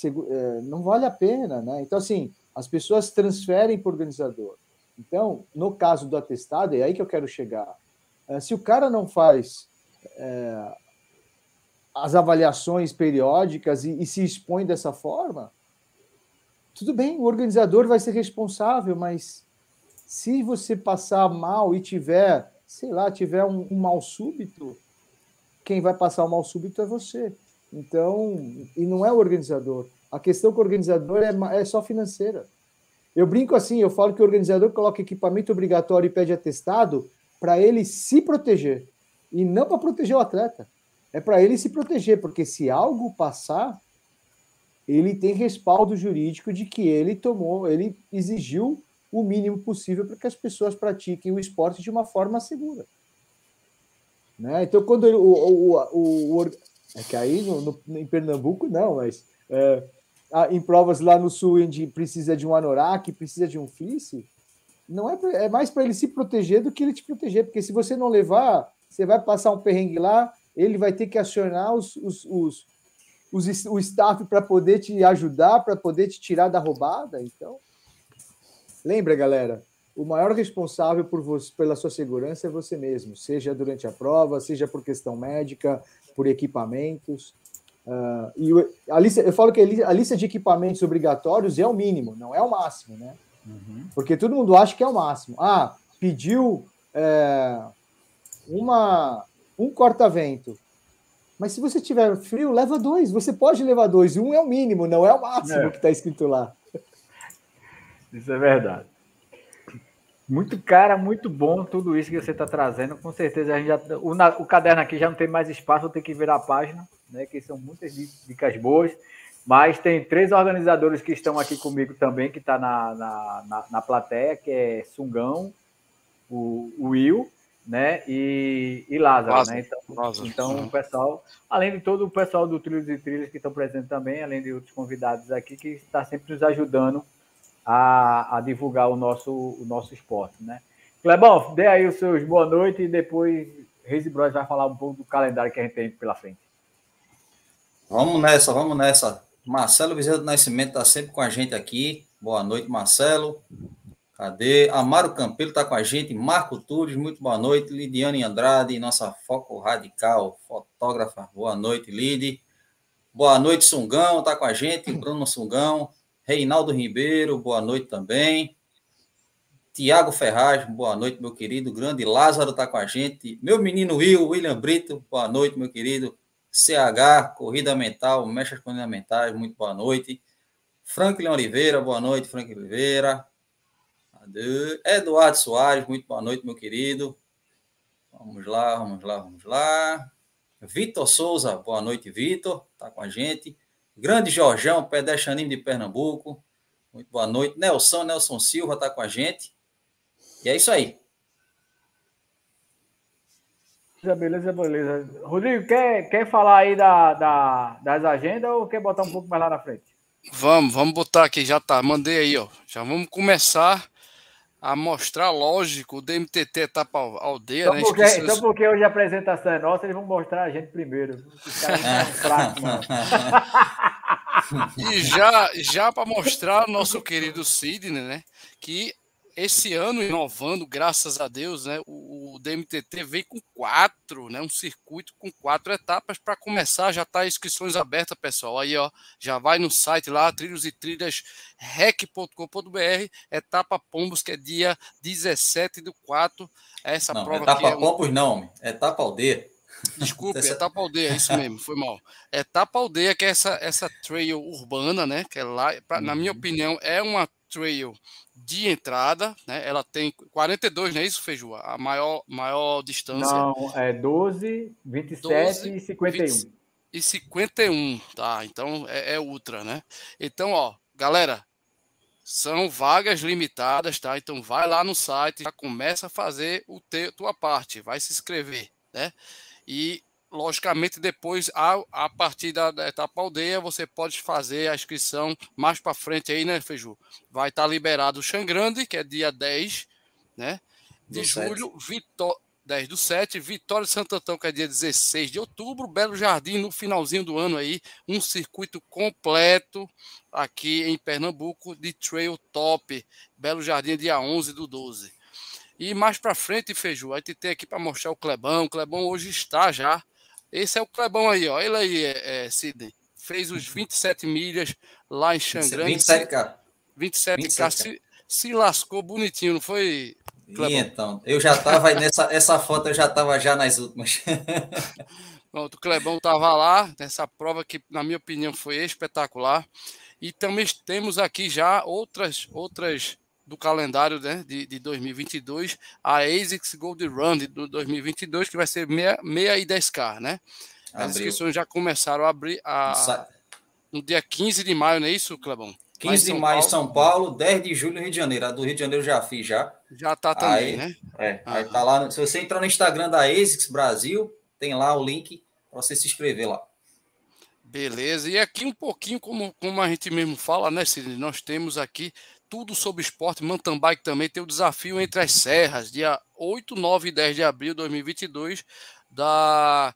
Speaker 4: é, não vale a pena, né? Então, assim, as pessoas transferem para o organizador. Então, no caso do atestado, é aí que eu quero chegar. É, se o cara não faz é, as avaliações periódicas e, e, se expõe dessa forma, tudo bem, o organizador vai ser responsável, mas se você passar mal e tiver, sei lá, tiver um, um mal súbito, quem vai passar o mal súbito é você. Então, e não é o organizador. A questão com o organizador é, é só financeira. Eu brinco assim, eu falo que o organizador coloca equipamento obrigatório e pede atestado para ele se proteger e não para proteger o atleta. É para ele se proteger, porque se algo passar, ele tem respaldo jurídico de que ele tomou, ele exigiu o mínimo possível para que as pessoas pratiquem o esporte de uma forma segura. Né? Então, quando ele, o, o, o, é que aí no, no, em Pernambuco não, mas é, em provas lá no sul onde precisa de um anorak, precisa de um fleece, não é, é mais para ele se proteger do que ele te proteger, porque se você não levar, você vai passar um perrengue lá, ele vai ter que acionar os, os, os, os o staff para poder te ajudar, para poder te tirar da roubada. Então, lembra, galera, o maior responsável por você, pela sua segurança é você mesmo, seja durante a prova, seja por questão médica, por equipamentos. Uh, e a lista, eu falo que a lista de equipamentos obrigatórios é o mínimo, não é o máximo, né? Uhum. Porque todo mundo acha que é o máximo. Ah, pediu é, uma, um corta-vento. Mas se você tiver frio, leva dois. Você pode levar dois. Um é o mínimo, não é o máximo é. que está escrito lá.
Speaker 1: Isso é verdade. Muito cara, muito bom tudo isso que você está trazendo. Com certeza a gente já, o, o, caderno aqui já não tem mais espaço, vou ter que virar a página, né? Que são muitas dicas boas. Mas tem três organizadores que estão aqui comigo também, que está na, na, na, na, plateia, que é Sungão, o, o Will, né? E, e Lázaro, Lázaro né? Então, Lázaro. então o pessoal, além de todo o pessoal do Trilhos e Trilhas que estão presentes também, além de outros convidados aqui, que está sempre nos ajudando a, a divulgar o nosso, o nosso esporte, né? Clebão, dê aí os seus boa noite e depois Reis e Bros vai falar um pouco do calendário que a gente tem pela frente.
Speaker 3: Vamos nessa, vamos nessa. Marcelo Bezerra do Nascimento está sempre com a gente aqui. Boa noite, Marcelo. Cadê? Amaro Campelo está com a gente. Marco Tures, muito boa noite. Lidiane Andrade, nossa foco radical, fotógrafa. Boa noite, Lid. Boa noite, Sungão, está com a gente. Bruno Sungão. Reinaldo Ribeiro, boa noite também. Tiago Ferraz, boa noite, meu querido. Grande Lázaro está com a gente. Meu menino Will, William Brito, boa noite, meu querido. CH, Corrida Mental, Mechas Fundamentais, muito boa noite. Franklin Oliveira, boa noite, Franklin Oliveira. Eduardo Soares, muito boa noite, meu querido. Vamos lá, vamos lá, vamos lá. Vitor Souza, boa noite, Vitor, está com a gente. Grande Jorjão, pedestrianismo de Pernambuco. Muito boa noite. Nelson, Nelson Silva está com a gente. E é isso aí.
Speaker 1: Beleza, beleza. Rodrigo, quer, quer falar aí da, da, das agendas ou quer botar um pouco mais lá na frente?
Speaker 2: Vamos, vamos botar aqui, já tá. Mandei aí, ó. Já vamos começar a mostrar, lógico, o DMTT etapa aldeia,
Speaker 1: só
Speaker 2: né?
Speaker 1: Porque, Só porque hoje a apresentação é nossa, eles vão mostrar a gente primeiro. Fracos.
Speaker 2: E já, já para mostrar nosso querido Sidney, né? Que esse ano, inovando, graças a Deus, né? O, o DMTT veio com quatro, né? Um circuito com quatro etapas para começar. Já tá inscrições abertas, pessoal. Aí, ó, já vai no site lá, trilhos e trilhas rec.com.br, etapa Pombos, que é dia 17 do 4. Essa
Speaker 3: não,
Speaker 2: prova
Speaker 3: etapa
Speaker 2: aqui é
Speaker 3: Pombos não, etapa aldeia.
Speaker 2: Desculpe, etapa aldeia, é isso mesmo, foi mal. Etapa aldeia, que é essa, essa trail urbana, né? Que é lá, pra, uhum. na minha uhum. opinião, é uma trail de entrada, né? Ela tem 42, não é isso, Feijua? A maior, maior distância.
Speaker 1: Não, é 12, 27 12, e 51. 20,
Speaker 2: e 51, tá? Então é, é ultra, né? Então, ó, galera, são vagas limitadas, tá? Então vai lá no site, já começa a fazer o te, tua parte, vai se inscrever, né? E, logicamente, depois, a, a partir da, da etapa aldeia, você pode fazer a inscrição mais para frente aí, né, Feiju? Vai estar tá liberado o Xangrande, que é dia 10, né? De do julho, Vitória. 10 do 7, Vitória de Santo Antão, que é dia 16 de outubro, Belo Jardim no finalzinho do ano aí, um circuito completo aqui em Pernambuco de trail top, Belo Jardim dia 11 do 12. E mais para frente, Feiju, a gente tem aqui para mostrar o Clebão. O Clebão hoje está já. Esse é o Clebão aí, ó. Ele aí, é, é, Sidney. Fez os 27 milhas lá em Xangrande.
Speaker 3: 27K.
Speaker 2: 27K. 27K. Se, se lascou bonitinho, não foi?
Speaker 3: Clebão? E então, eu já estava nessa essa foto, eu já estava já nas últimas.
Speaker 2: Pronto, o Clebão estava lá nessa prova que, na minha opinião, foi espetacular. E também temos aqui já outras outras do calendário né, de, de 2022, a ASICS Gold Run de 2022, que vai ser meia, meia e 10K, né? As Abriu. inscrições já começaram a abrir a, no dia 15 de maio, não é isso, Clebão?
Speaker 3: 15 de maio em São Paulo, 10 de julho Rio de Janeiro. A do Rio de Janeiro já fiz já.
Speaker 2: Já tá também, aí, né?
Speaker 3: É, aí tá lá. Se você entrar no Instagram da ASICS Brasil, tem lá o link para você se inscrever lá.
Speaker 2: Beleza, e aqui um pouquinho, como, como a gente mesmo fala, né, Sidney? Nós temos aqui tudo sobre esporte, mountain bike também tem o desafio entre as serras, dia 8, 9 e 10 de abril de 2022, da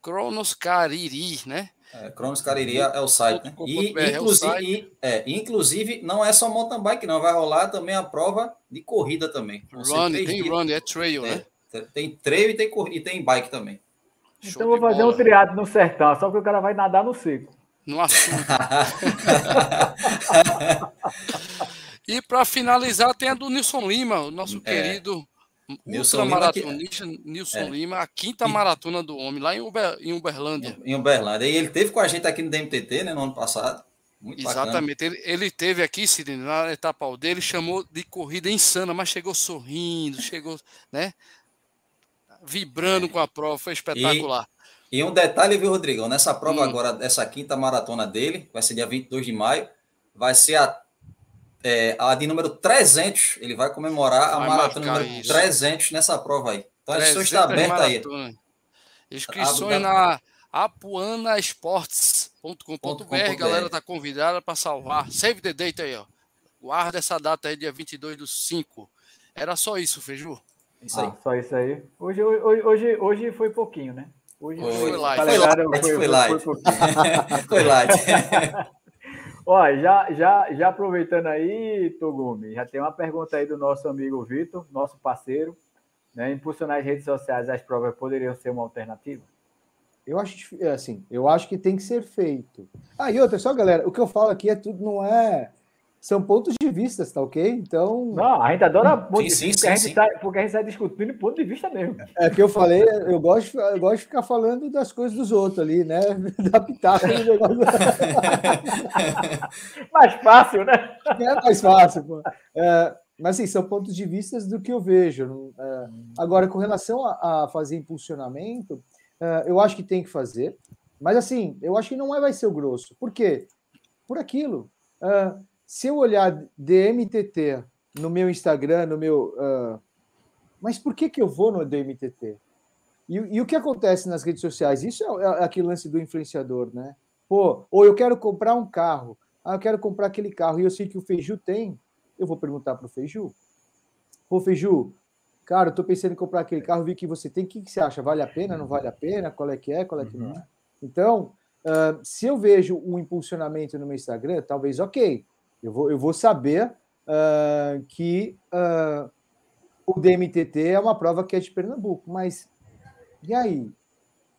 Speaker 2: Cronos Cariri, né?
Speaker 3: É, Cronos Cariri é o site, né? E, inclusive, é, e, é, inclusive, não é só mountain bike, não. Vai rolar também a prova de corrida também.
Speaker 2: Run, tem dias. run, é trail, é,
Speaker 3: né? Tem trail e tem, e tem bike também.
Speaker 1: Então vou fazer bola. um triado no sertão, só que o cara vai nadar no seco.
Speaker 2: No assunto. E para finalizar, tem a do Nilson Lima, o nosso é. querido ultramaratonista Nilson é. Lima, a quinta maratona do homem, lá em, Uber, em Uberlândia.
Speaker 3: Em Uberlândia. E ele teve com a gente aqui no DMTT, né, no ano passado.
Speaker 2: Muito Exatamente. Ele, ele teve aqui, Sidney, na etapa dele, chamou de corrida insana, mas chegou sorrindo, chegou, né? Vibrando é. com a prova, foi espetacular.
Speaker 3: E, e um detalhe, viu, Rodrigão? Nessa prova hum. agora, dessa quinta maratona dele, vai ser dia 22 de maio, vai ser a é, a de número 300, ele vai comemorar vai a maratona número isso. 300 nessa prova aí. Então a inscrição está aberta aí.
Speaker 2: Inscrições na apuanaesportes.com.br, galera tá convidada para salvar. Save the date aí, ó. Guarda essa data aí, dia 22 do 5. Era só isso, Feiju?
Speaker 1: Isso ah, só isso aí. Hoje, hoje, hoje, hoje foi pouquinho, né?
Speaker 3: Hoje foi, foi light. Foi light. Foi, foi, light. Foi, foi light.
Speaker 1: Ó, já, já, já aproveitando aí, Togumi, já tem uma pergunta aí do nosso amigo Vitor, nosso parceiro. Né? Impulsionar as redes sociais, as provas poderiam ser uma alternativa?
Speaker 4: Eu acho é assim, eu acho que tem que ser feito. Ah, e outra, só galera, o que eu falo aqui é tudo, não é são pontos de vista, tá ok? Então.
Speaker 1: Não, a gente adora ponto sim, de vista, sim, porque, a gente tá, porque a gente está discutindo ponto de vista mesmo.
Speaker 4: É que eu falei, eu gosto, eu gosto de ficar falando das coisas dos outros ali, né? Da pitaca do negócio.
Speaker 1: mais fácil, né?
Speaker 4: É mais fácil, pô. É, mas assim, são pontos de vista do que eu vejo. É, agora, com relação a, a fazer impulsionamento, é, eu acho que tem que fazer. Mas assim, eu acho que não é, vai ser o grosso. Por quê? Por aquilo. É, se eu olhar DMTT no meu Instagram, no meu. Uh, mas por que, que eu vou no DMTT? E, e, o que acontece nas redes sociais? Isso é, é, aquele lance do influenciador, né? Pô, ou eu quero comprar um carro. Ah, eu quero comprar aquele carro e eu sei que o Feiju tem. Eu vou perguntar para o Feiju. Pô, Feiju, cara, eu tô pensando em comprar aquele carro, vi que você tem, o que, que você acha? Vale a pena, não vale a pena? Qual é que é, qual é que não é? Então, uh, se eu vejo um impulsionamento no meu Instagram, talvez, ok, eu vou, eu vou saber uh, que uh, o DMTT é uma prova que é de Pernambuco, mas e aí?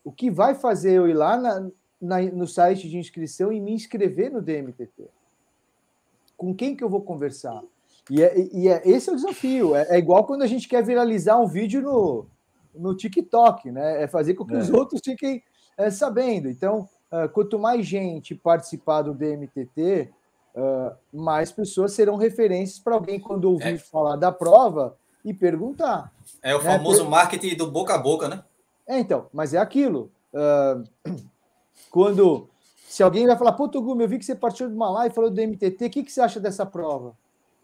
Speaker 4: O que vai fazer eu ir lá na, na, no site de inscrição e me inscrever no DMTT? Com quem que eu vou conversar? E, é, e é, esse é o desafio. É, é, igual quando a gente quer viralizar um vídeo no, no TikTok, né? É fazer com que os é. outros fiquem é, sabendo. Então, uh, quanto mais gente participar do DMTT, uh, mais pessoas serão referências para alguém quando ouvir falar da prova e perguntar.
Speaker 3: É o né? famoso marketing do boca a boca, né?
Speaker 4: É, então, mas é aquilo. Uh, quando se alguém vai falar, pô, Togumi, eu vi que você partiu de uma live e falou do MTT, o que, que você acha dessa prova?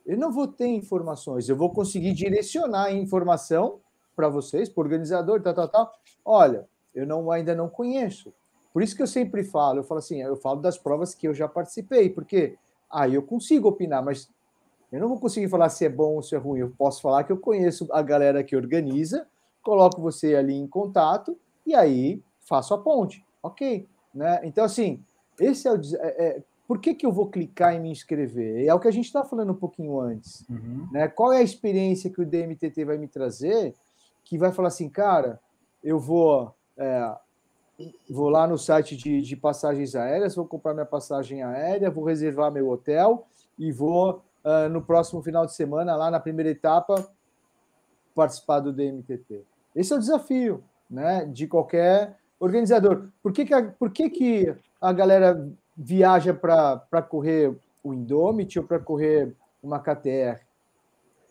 Speaker 4: Eu não vou ter informações, eu vou conseguir direcionar a informação para vocês, para o organizador, tal, tal, tal. Olha, eu não, ainda não conheço. Por isso que eu sempre falo, eu falo assim, eu falo das provas que eu já participei, porque aí eu consigo opinar, mas eu não vou conseguir falar se é bom ou se é ruim. Eu posso falar que eu conheço a galera que organiza, coloco você ali em contato e aí faço a ponte. Ok. Né? Então, assim, esse é o. É, é, por que, que eu vou clicar em me inscrever? É o que a gente está falando um pouquinho antes. Uhum. Né? Qual é a experiência que o DMTT vai me trazer que vai falar assim, cara, eu vou. É, vou lá no site de, de passagens aéreas, vou comprar minha passagem aérea, vou reservar meu hotel e vou, uh, no próximo final de semana, lá na primeira etapa, participar do DMTT. Esse é o desafio né, de qualquer organizador. Por que, que, a, por que, que a galera viaja para correr o Indomit ou para correr uma KTR?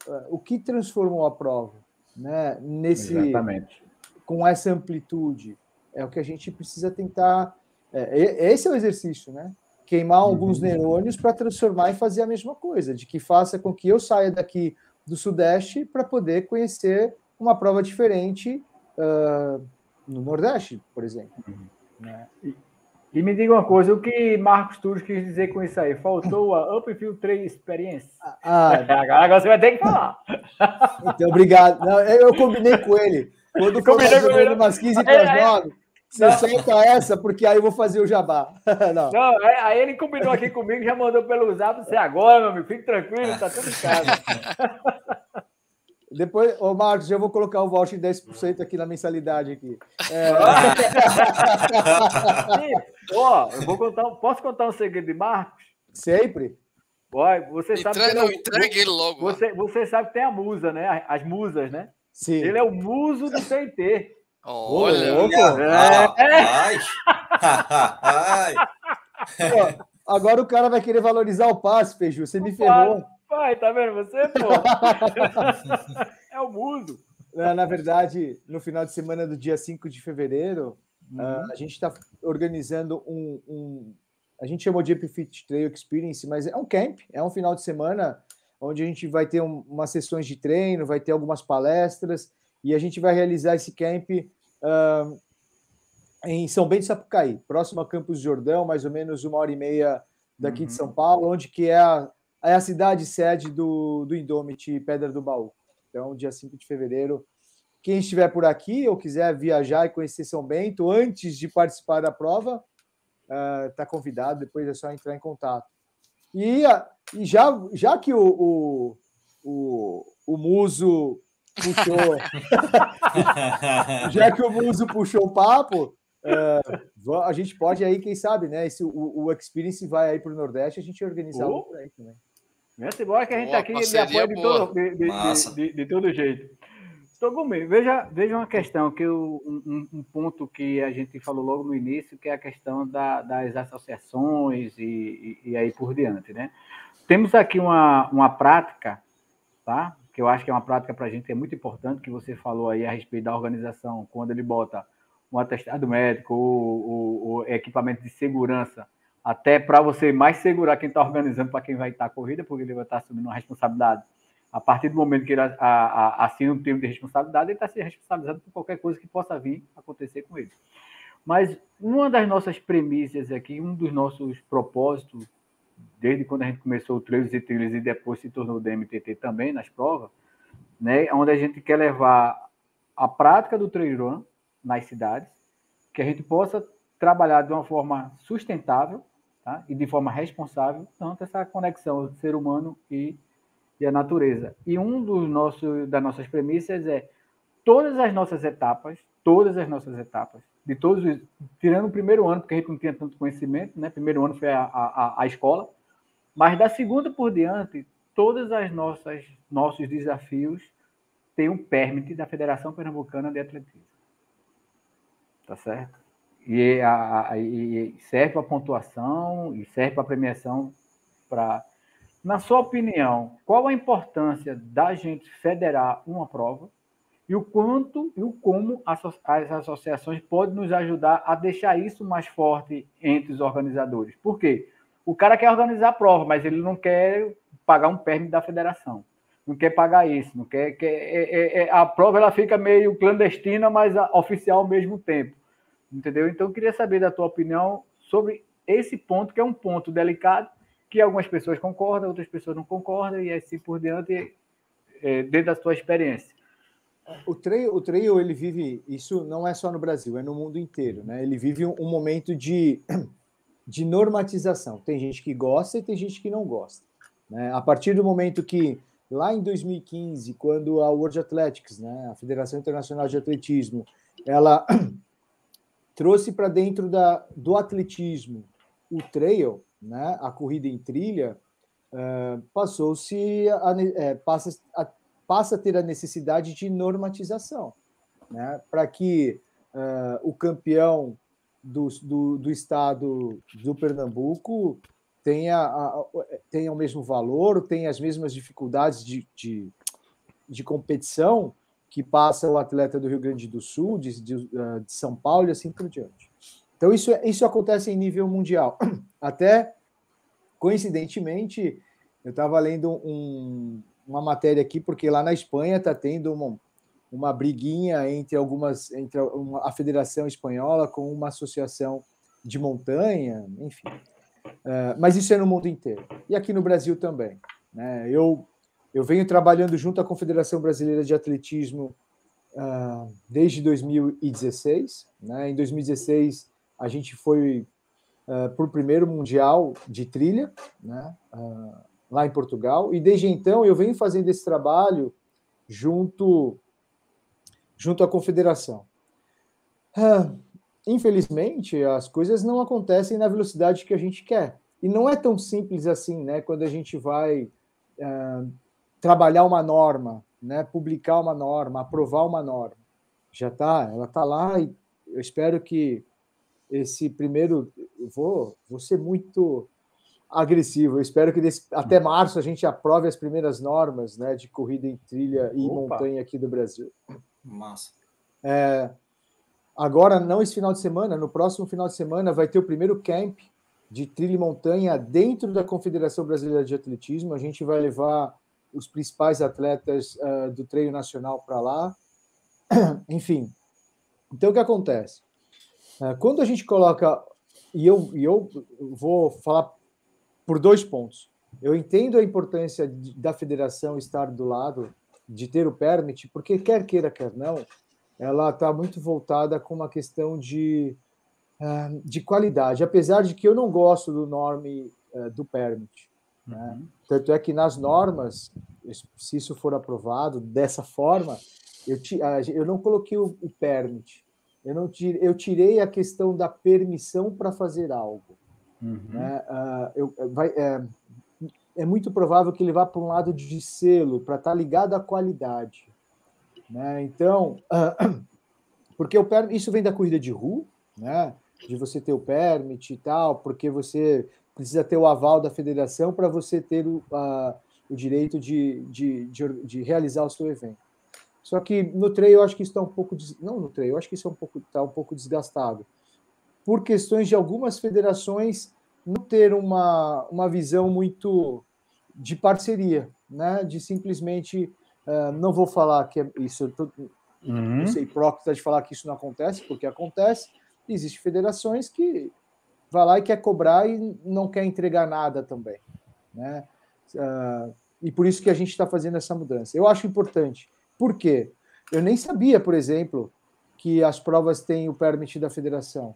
Speaker 4: Ah, o que transformou a prova né, nesse, Exatamente. com essa amplitude? É o que a gente precisa tentar. É, esse é o exercício, né? Queimar uhum. alguns neurônios para transformar e fazer a mesma coisa, de que faça com que eu saia daqui do Sudeste para poder conhecer uma prova diferente uh, no Nordeste, por exemplo. Uhum.
Speaker 1: Né? E, e, me diga uma coisa, o que Marcos Turos quis dizer com isso aí? Faltou a Upfield 3 Experience? Ah, ah, agora você vai ter que falar.
Speaker 4: Então, obrigado. Não, eu combinei com ele. Quando for fazer umas 15 para as 9, você não. solta essa, porque aí eu vou fazer o jabá.
Speaker 1: Não. não, aí ele combinou aqui comigo, já mandou pelo zap, você agora, meu amigo, fique tranquilo, tá tudo em casa.
Speaker 4: Depois, ô Marcos, eu vou colocar o voucher de 10% aqui na mensalidade aqui. É...
Speaker 1: Ó, eu vou contar, posso contar um segredo de Marcos?
Speaker 4: Sempre.
Speaker 1: Boy, você sabe
Speaker 2: entregue, não, é entregue ele logo.
Speaker 1: Você, você sabe que tem a musa, né? As musas, né?
Speaker 4: Sim.
Speaker 1: Ele é o muso do CT.
Speaker 2: Olha,
Speaker 3: é.
Speaker 4: Pô, agora o cara vai querer valorizar o passe, Feiju. Você me ferrou.
Speaker 1: Pai, tá vendo você, pô? é o mundo.
Speaker 4: Na verdade, no final de semana do dia 5 de fevereiro, uhum. uh, a gente está organizando um, um, A gente chamou de Epifit Trail Experience, mas é um camp, é um final de semana onde a gente vai ter um, umas sessões de treino, vai ter algumas palestras, e a gente vai realizar esse camp uh, em São Bento Sapucaí, próximo a Campos Jordão, mais ou menos uma hora e meia daqui uhum. de São Paulo, onde que é a, é a cidade sede do, do Indomit Pedra do Baú. Então, dia 5 de fevereiro, quem estiver por aqui ou quiser viajar e conhecer São Bento antes de participar da prova, está uh, convidado, depois é só entrar em contato. E, e já, já que o, o, o, o Muso puxou. já que o Muso puxou o papo, uh, a gente pode aí, quem sabe, né? Se o, o Experience vai aí para o Nordeste, a gente organizar oh. por aí também.
Speaker 1: Vem embora que a gente boa, aqui me apoia de todo, de, de, de, de, todo jeito. Togumi, veja, veja uma questão, que eu, um, um, ponto que a gente falou logo no início, que é a questão da, das associações e, e, e, aí por diante, né? Temos aqui uma, uma prática, tá? Que eu acho que é uma prática para a gente é muito importante, que você falou aí a respeito da organização, quando ele bota um atestado médico, o, o, o equipamento de segurança até para você mais segurar quem está organizando para quem vai estar tá a corrida, porque ele vai estar tá assumindo uma responsabilidade. A partir do momento que ele a, a, assina um termo de responsabilidade, ele está se responsabilizando por qualquer coisa que possa vir a acontecer com ele. Mas uma das nossas premissas aqui, um dos nossos propósitos, desde quando a gente começou o Treinos e Trilhas e depois se tornou o DMTT também nas provas, né, onde a gente quer levar a prática do trail run nas cidades, que a gente possa trabalhar de uma forma sustentável tá? e de forma responsável, tanto essa conexão ser humano e, e a natureza. E um dos nossos, das nossas premissas é todas as nossas etapas, todas as nossas etapas, de todos os, tirando o primeiro ano, porque a gente não tinha tanto conhecimento, né? Primeiro ano foi a, a, a escola, mas da segunda por diante, todas as nossas nossos desafios têm um permit da Federação Pernambucana de Atletismo. Tá certo? E, a, e serve para pontuação e serve para premiação para na sua opinião, qual a importância da gente federar uma prova e o quanto e o como as associações podem nos ajudar a deixar isso mais forte entre os organizadores? Por quê? O cara quer organizar a prova, mas ele não quer pagar um permit da federação. Não quer pagar isso, não quer. quer é, é, é, a prova ela fica meio clandestina, mas oficial ao mesmo tempo. Entendeu? Então, eu queria saber da tua opinião sobre esse ponto, que é um ponto delicado, que algumas pessoas concordam, outras pessoas não concordam, e assim por diante, é, dentro da tua experiência.
Speaker 4: O trail, o trail, ele vive, isso não é só no Brasil, é no mundo inteiro, né? Ele vive um, momento de de normatização. Tem gente que gosta e tem gente que não gosta. Né? A partir do momento que, lá em 2015, quando a World Athletics, né, a Federação Internacional de Atletismo, ela trouxe para dentro da, do atletismo o trail, né, a corrida em trilha, uh, passou-se é, passa, a, passa a ter a necessidade de normatização, né, para que uh, o campeão do, do, do estado do Pernambuco tenha, a, tenha o mesmo valor, tenha as mesmas dificuldades de, de, de, competição que passa o atleta do Rio Grande do Sul, de, de, ah, de São Paulo e assim por diante. Então, isso, isso acontece em nível mundial. Até, coincidentemente, eu estava lendo um, uma matéria aqui, porque lá na Espanha está tendo uma, uma briguinha entre algumas entre uma, a Federação Espanhola com uma associação de montanha, enfim. Uh, mas isso é no mundo inteiro e aqui no Brasil também. Né? Eu eu venho trabalhando junto à Confederação Brasileira de Atletismo uh, desde 2016. Né? Em 2016 a gente foi uh, para o primeiro mundial de trilha, né? Lá em Portugal e desde então eu venho fazendo esse trabalho junto junto à confederação. Ah, infelizmente, as coisas não acontecem na velocidade que a gente quer. E não é tão simples assim, né? Quando a gente vai ah, trabalhar uma norma, né? publicar uma norma, aprovar uma norma. Já está, ela está lá e eu espero que esse primeiro. Eu vou, vou ser muito agressivo. Eu espero que desse, até março a gente aprove as primeiras normas né, de corrida em trilha e Opa. montanha aqui do Brasil.
Speaker 3: Massa.
Speaker 4: É, agora, não esse final de semana, no próximo final de semana vai ter o primeiro camp de trilha e montanha dentro da Confederação Brasileira de Atletismo. A gente vai levar os principais atletas uh, do treino nacional para lá. Enfim, então o que acontece? Uh, quando a gente coloca, e eu, e eu vou falar por dois pontos. Eu entendo a importância da federação estar do lado de ter o permit, porque quer queira, quer não, ela está muito voltada com uma questão de, uh, de qualidade, apesar de que eu não gosto do norme uh, do permit. Né? Uhum. Tanto é que nas normas, se isso for aprovado dessa forma, eu, eu não coloquei o, o permit, eu, não tirei, eu tirei a questão da permissão para fazer algo. Uhum. Né? Uh, eu, vai, é, é muito provável que ele vá para um lado de selo, para estar tá ligado à qualidade. Né? Então, porque o permit, isso vem da corrida de rua, né? de você ter o permit e tal, porque você precisa ter o aval da federação para você ter o, uh, o direito de, de, de, de, realizar o seu evento. Só que no trail eu acho que isso está um pouco. Não no trail, eu acho que isso é um pouco, está um pouco desgastado. Por questões de algumas federações não ter uma, uma visão muito de parceria, né? De simplesmente uh, não vou falar que é isso, tô, uhum. não sei hipócrita de falar que isso não acontece, porque acontece. Existem federações que vai lá e quer cobrar e não quer entregar nada também, né? Uh, E por isso que a gente está fazendo essa mudança. Eu acho importante. Por quê? Eu nem sabia, por exemplo, que as provas têm o permit da federação.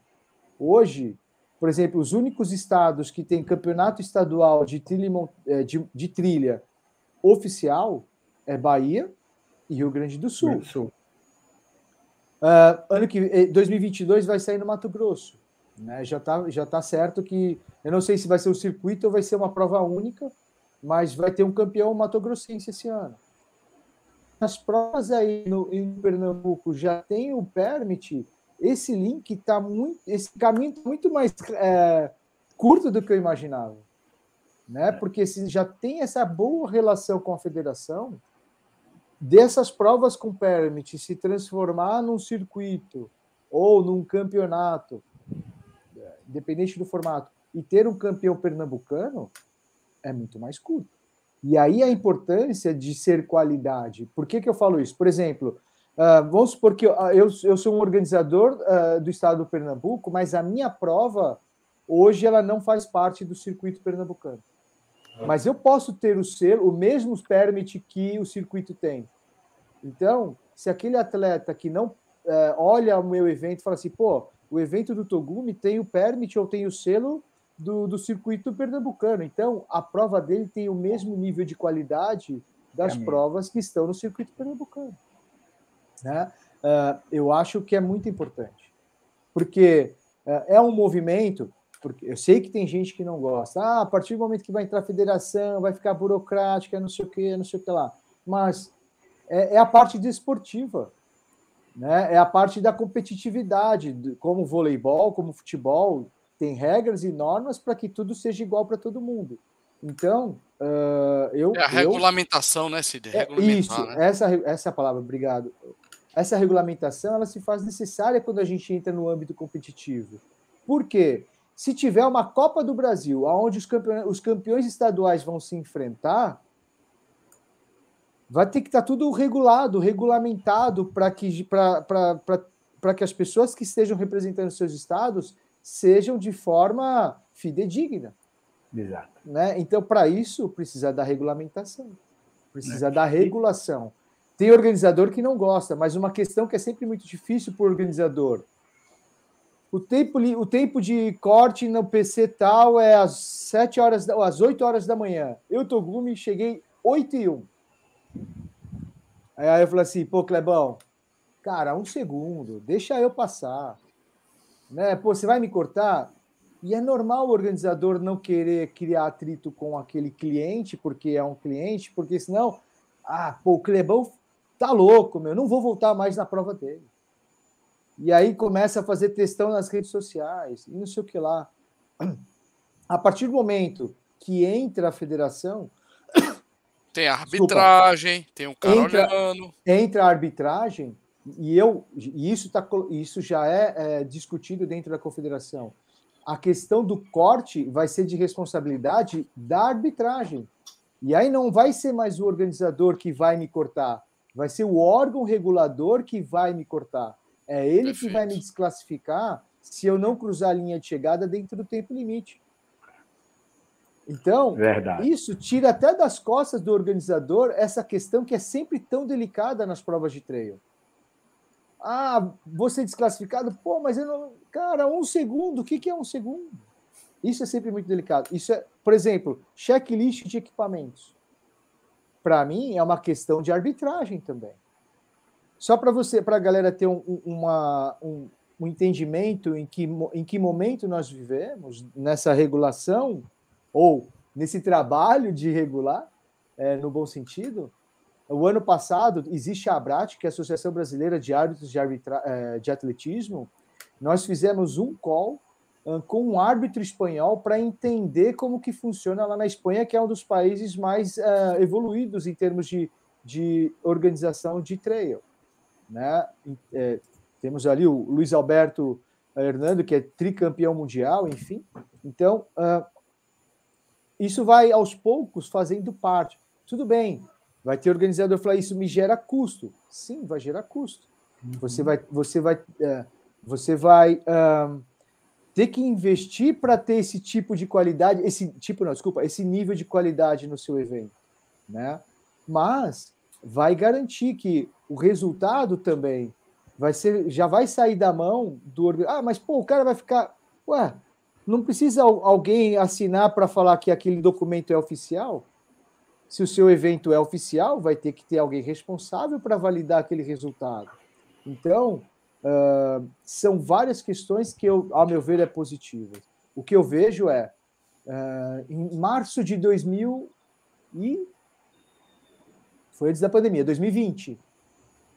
Speaker 4: Hoje, por exemplo, os únicos estados que têm campeonato estadual de trilha, é, de, de trilha oficial é Bahia e Rio Grande do Sul. Sul. Uh, ano que 2022 vai sair no Mato Grosso. Né? Já está já tá certo que eu não sei se vai ser um circuito ou vai ser uma prova única, mas vai ter um campeão mato-grossense esse ano. As provas aí no, em Pernambuco já tem o permit, esse link está muito, esse caminho tá muito mais é, curto do que eu imaginava, né? Porque se já tem essa boa relação com a federação, dessas provas com permit se transformar num circuito ou num campeonato, independente do formato, e ter um campeão pernambucano é muito mais curto. E aí a importância de ser qualidade. Por que, que eu falo isso? Por exemplo, uh, vamos supor que eu, eu sou um organizador uh, do estado do Pernambuco, mas a minha prova hoje ela não faz parte do circuito pernambucano. Mas eu posso ter o selo, o mesmo permit que o circuito tem. Então, se aquele atleta que não é, olha o meu evento e fala assim, pô, o evento do Togumi tem o permit ou tem o selo do, do circuito pernambucano. Então, a prova dele tem o mesmo nível de qualidade das é provas que estão no circuito pernambucano. Né? Uh, eu acho que é muito importante, porque uh, é um movimento porque eu sei que tem gente que não gosta. Ah, a partir do momento que vai entrar a federação, vai ficar burocrática, não sei o que, não sei o que lá. Mas é, é a parte desportiva, né? É a parte da competitividade, como voleibol, como futebol, tem regras e normas para que tudo seja igual para todo mundo. Então, uh, eu.
Speaker 2: É a regulamentação, eu, né, Cid?
Speaker 4: É, isso, né? essa, essa é a palavra, obrigado. Essa regulamentação ela se faz necessária quando a gente entra no âmbito competitivo. Por quê? Se tiver uma Copa do Brasil, onde os campeões, os campeões estaduais vão se enfrentar, vai ter que estar tá tudo regulado, regulamentado para que, que as pessoas que estejam representando seus estados sejam de forma fidedigna.
Speaker 1: Exato.
Speaker 4: Né? Então, para isso, precisa da regulamentação, precisa é. da regulação. Tem organizador que não gosta, mas uma questão que é sempre muito difícil para o organizador o tempo, o tempo de corte no PC tal é às 7 horas, às 8 horas da manhã. Eu, Togumi, cheguei 8 e 1. Aí eu falei assim, pô, Clebão, cara, um segundo, deixa eu passar. Né? Pô, você vai me cortar? E é normal o organizador não querer criar atrito com aquele cliente, porque é um cliente, porque senão, ah, pô, o Clebão tá louco, meu, não vou voltar mais na prova dele. E aí começa a fazer testão nas redes sociais e não sei o que lá. A partir do momento que entra a federação.
Speaker 2: Tem a arbitragem, desculpa, tem um cara entra, olhando.
Speaker 4: Entra a arbitragem, e eu e isso, tá, isso já é, é discutido dentro da confederação. A questão do corte vai ser de responsabilidade da arbitragem. E aí não vai ser mais o organizador que vai me cortar, vai ser o órgão regulador que vai me cortar. É ele Perfeito. que vai me desclassificar se eu não cruzar a linha de chegada dentro do tempo limite. Então, Verdade. isso tira até das costas do organizador essa questão que é sempre tão delicada nas provas de trail. Ah, você desclassificado? Pô, mas eu não. Cara, um segundo, o que, que é um segundo? Isso é sempre muito delicado. Isso é, por exemplo, checklist de equipamentos. Para mim, é uma questão de arbitragem também. Só para você, para a galera ter um, uma, um, um, entendimento em que, em que momento nós vivemos nessa regulação ou nesse trabalho de regular, é, no bom sentido. O ano passado existe a ABRAT, que é a Associação Brasileira de Árbitros de, Arbitra, é, de Atletismo. Nós fizemos um call com um árbitro espanhol para entender como que funciona lá na Espanha, que é um dos países mais uh, evoluídos em termos de, de organização de trail né? É, temos ali o Luiz Alberto Hernando, que é tricampeão mundial, enfim. Então, uh, isso vai aos poucos fazendo parte. Tudo bem, vai ter organizador falar isso me gera custo. Sim, vai gerar custo. Uhum. Você vai, você vai, uh, você vai uh, ter que investir para ter esse tipo de qualidade, esse tipo, não, desculpa, esse nível de qualidade no seu evento. né? Mas vai garantir que o resultado também vai ser, já vai sair da mão do ah, mas pô, o cara vai ficar, ué, não precisa alguém assinar para falar que aquele documento é oficial? Se o seu evento é oficial, vai ter que ter alguém responsável para validar aquele resultado. Então, uh, são várias questões que, eu, ao meu ver, é positiva. O que eu vejo é, uh, em março de 2000 e... Foi antes da pandemia, 2020.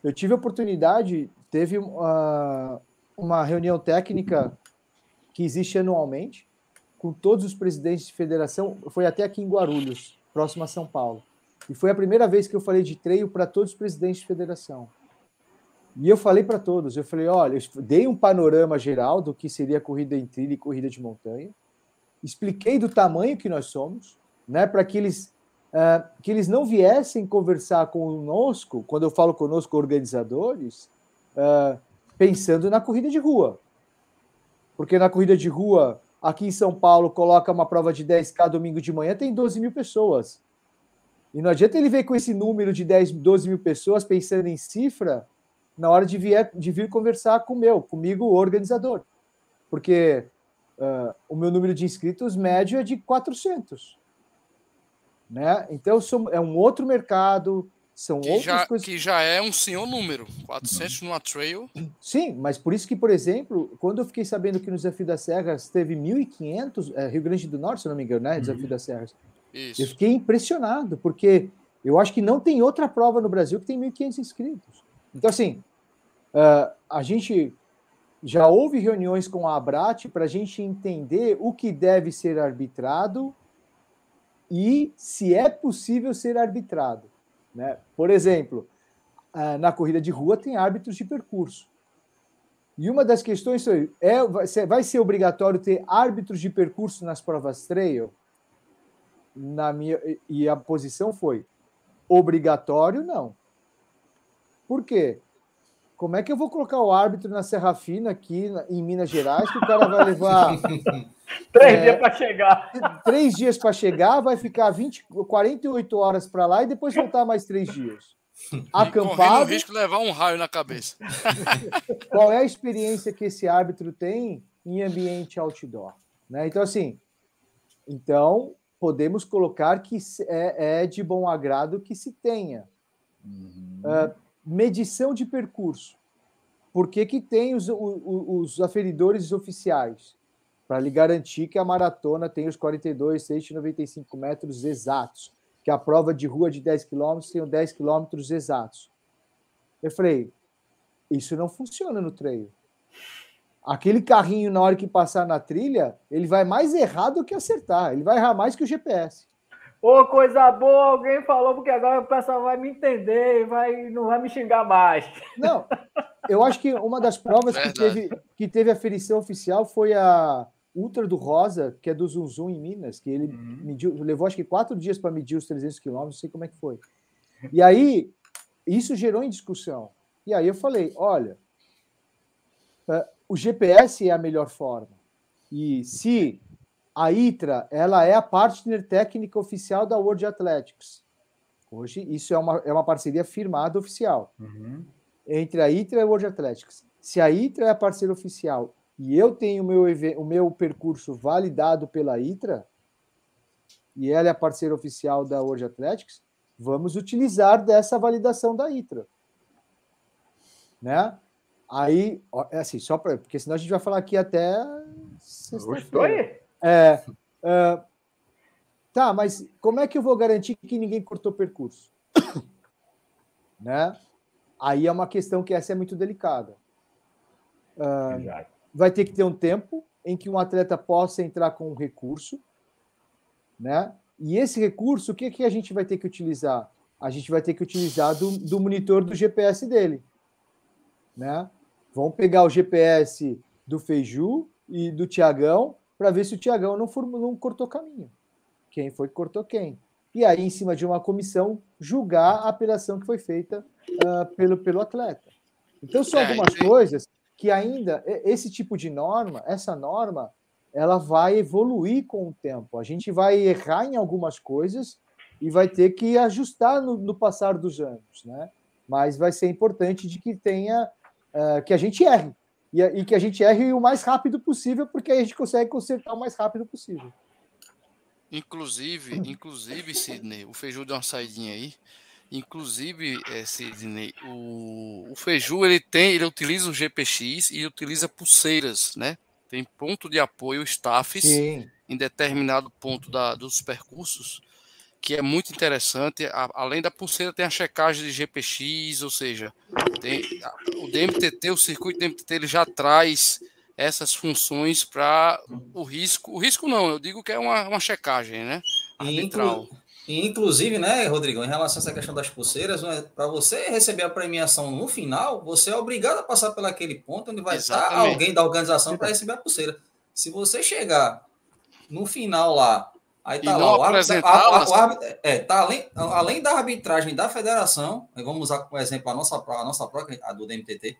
Speaker 4: Eu tive a oportunidade, teve uh, uma reunião técnica que existe anualmente, com todos os presidentes de federação, foi até aqui em Guarulhos, próximo a São Paulo. E foi a primeira vez que eu falei de treino para todos os presidentes de federação. E eu falei para todos, eu falei, olha, eu dei um panorama geral do que seria corrida em trilha e corrida de montanha, expliquei do tamanho que nós somos, né, para que eles uh, que eles não viessem conversar conosco, quando eu falo conosco organizadores, uh, pensando na corrida de rua, porque na corrida de rua aqui em São Paulo coloca uma prova de 10k domingo de manhã tem 12 mil pessoas. E não adianta ele ver com esse número de 10, 12 mil pessoas pensando em cifra na hora de, vier, de vir conversar com o meu, comigo, o organizador. Porque uh, o meu número de inscritos médio é de 400. Né? Então, sou, é um outro mercado, são
Speaker 2: que
Speaker 4: outras
Speaker 2: já,
Speaker 4: coisas.
Speaker 2: Que já é um senhor número, 400 numa trail.
Speaker 4: Sim, mas por isso que, por exemplo, quando eu fiquei sabendo que no Desafio das Serras teve 1.500, é, Rio Grande do Norte, se não me engano, né? Desafio uhum. das Serras. Isso. Eu fiquei impressionado, porque eu acho que não tem outra prova no Brasil que tem 1.500 inscritos. Então, assim, uh, a gente já houve reuniões com a Abrat para a gente entender o que deve ser arbitrado e se é possível ser arbitrado. Né? Por exemplo, uh, na corrida de rua tem árbitros de percurso. E uma das questões é, vai ser obrigatório ter árbitros de percurso nas provas trail? Na minha, e a posição foi obrigatório, não. Por quê? Como é que eu vou colocar o árbitro na Serra Fina aqui em Minas Gerais que o cara vai levar
Speaker 1: três é, dias para chegar?
Speaker 4: Três dias para chegar, vai ficar 20, 48 horas para lá e depois voltar mais três dias.
Speaker 2: Acampado. o risco de levar um raio na cabeça.
Speaker 4: Qual é a experiência que esse árbitro tem em ambiente outdoor? Né? Então, assim, então podemos colocar que é, é de bom agrado que se tenha. Uhum. Uh, medição de percurso. Por que, que tem os, os, os aferidores oficiais? Para lhe garantir que a maratona tem os 42, 695 metros exatos, que a prova de rua de 10 quilômetros tem os 10 quilômetros exatos. Eu falei, isso não funciona no treino. Aquele carrinho, na hora que passar na trilha, ele vai mais errado do que acertar. Ele vai errar mais que o GPS.
Speaker 1: Ô, coisa boa, alguém falou, porque agora o pessoal vai me entender e vai, não vai me xingar mais.
Speaker 4: Não, eu acho que uma das provas que teve, que teve aferição oficial foi a Ultra do Rosa, que é do Zum Zum em Minas, que ele uhum. mediu, levou acho que quatro dias para medir os 300 quilômetros, não sei como é que foi. E aí, isso gerou em discussão. E aí eu falei, olha, uh, o GPS é a melhor forma. E se a ITRA ela é a partner técnica oficial da World Athletics. Hoje, isso é uma, é uma parceria firmada oficial uhum. entre a ITRA e a World Athletics. Se a ITRA é a parceira oficial e eu tenho o meu, o meu percurso validado pela ITRA, e ela é a parceira oficial da World Athletics, vamos utilizar dessa validação da ITRA. Né? Aí, é assim, só para. Porque senão a gente vai falar aqui até.
Speaker 1: Sexta-feira.
Speaker 4: É, é, tá, mas como é que eu vou garantir que ninguém cortou percurso? né? Aí é uma questão que essa é muito delicada. Uh, vai ter que ter um tempo em que um atleta possa entrar com um recurso, né? E esse recurso, o que, que a gente vai ter que utilizar? A gente vai ter que utilizar do, do monitor do GPS dele, né? Vamos pegar o GPS do Feiju e do Tiagão para ver se o Tiagão não, não cortou caminho. Quem foi que cortou quem? E aí, em cima de uma comissão, julgar a apelação que foi feita uh, pelo, pelo atleta. Então, são é, algumas coisas que ainda, esse tipo de norma, essa norma, ela vai evoluir com o tempo. A gente vai errar em algumas coisas e vai ter que ajustar no, no passar dos anos, né? Mas vai ser importante de que tenha uh, que a gente erre e, e, que a gente erre o mais rápido possível, porque aí a gente consegue consertar o mais rápido possível.
Speaker 2: Inclusive, inclusive, Sidney, o Feiju deu uma saidinha aí. Inclusive, é, Sidney, o, o Feiju ele tem, ele utiliza o GPX e utiliza pulseiras, né? Tem ponto de apoio staffs Sim. em determinado ponto da, dos percursos, que é muito interessante. A, além da pulseira, tem a checagem de GPX, ou seja, tem, o DMTT, o circuito DMTT, ele já traz essas funções para o risco. O risco não, eu digo que é uma, uma checagem, né?
Speaker 3: Arbitral. Inclu e, inclusive, né, Rodrigo, em relação a essa questão das pulseiras, né, para você receber a premiação no final, você é obrigado a passar por aquele ponto onde vai Exatamente. estar alguém da organização para receber a pulseira. Se você chegar no final lá, aí tá lá, o árbitro, a, a, o árbitro, é, tá além, além da arbitragem da federação, vamos usar como exemplo a nossa, a nossa própria, a do DMTT,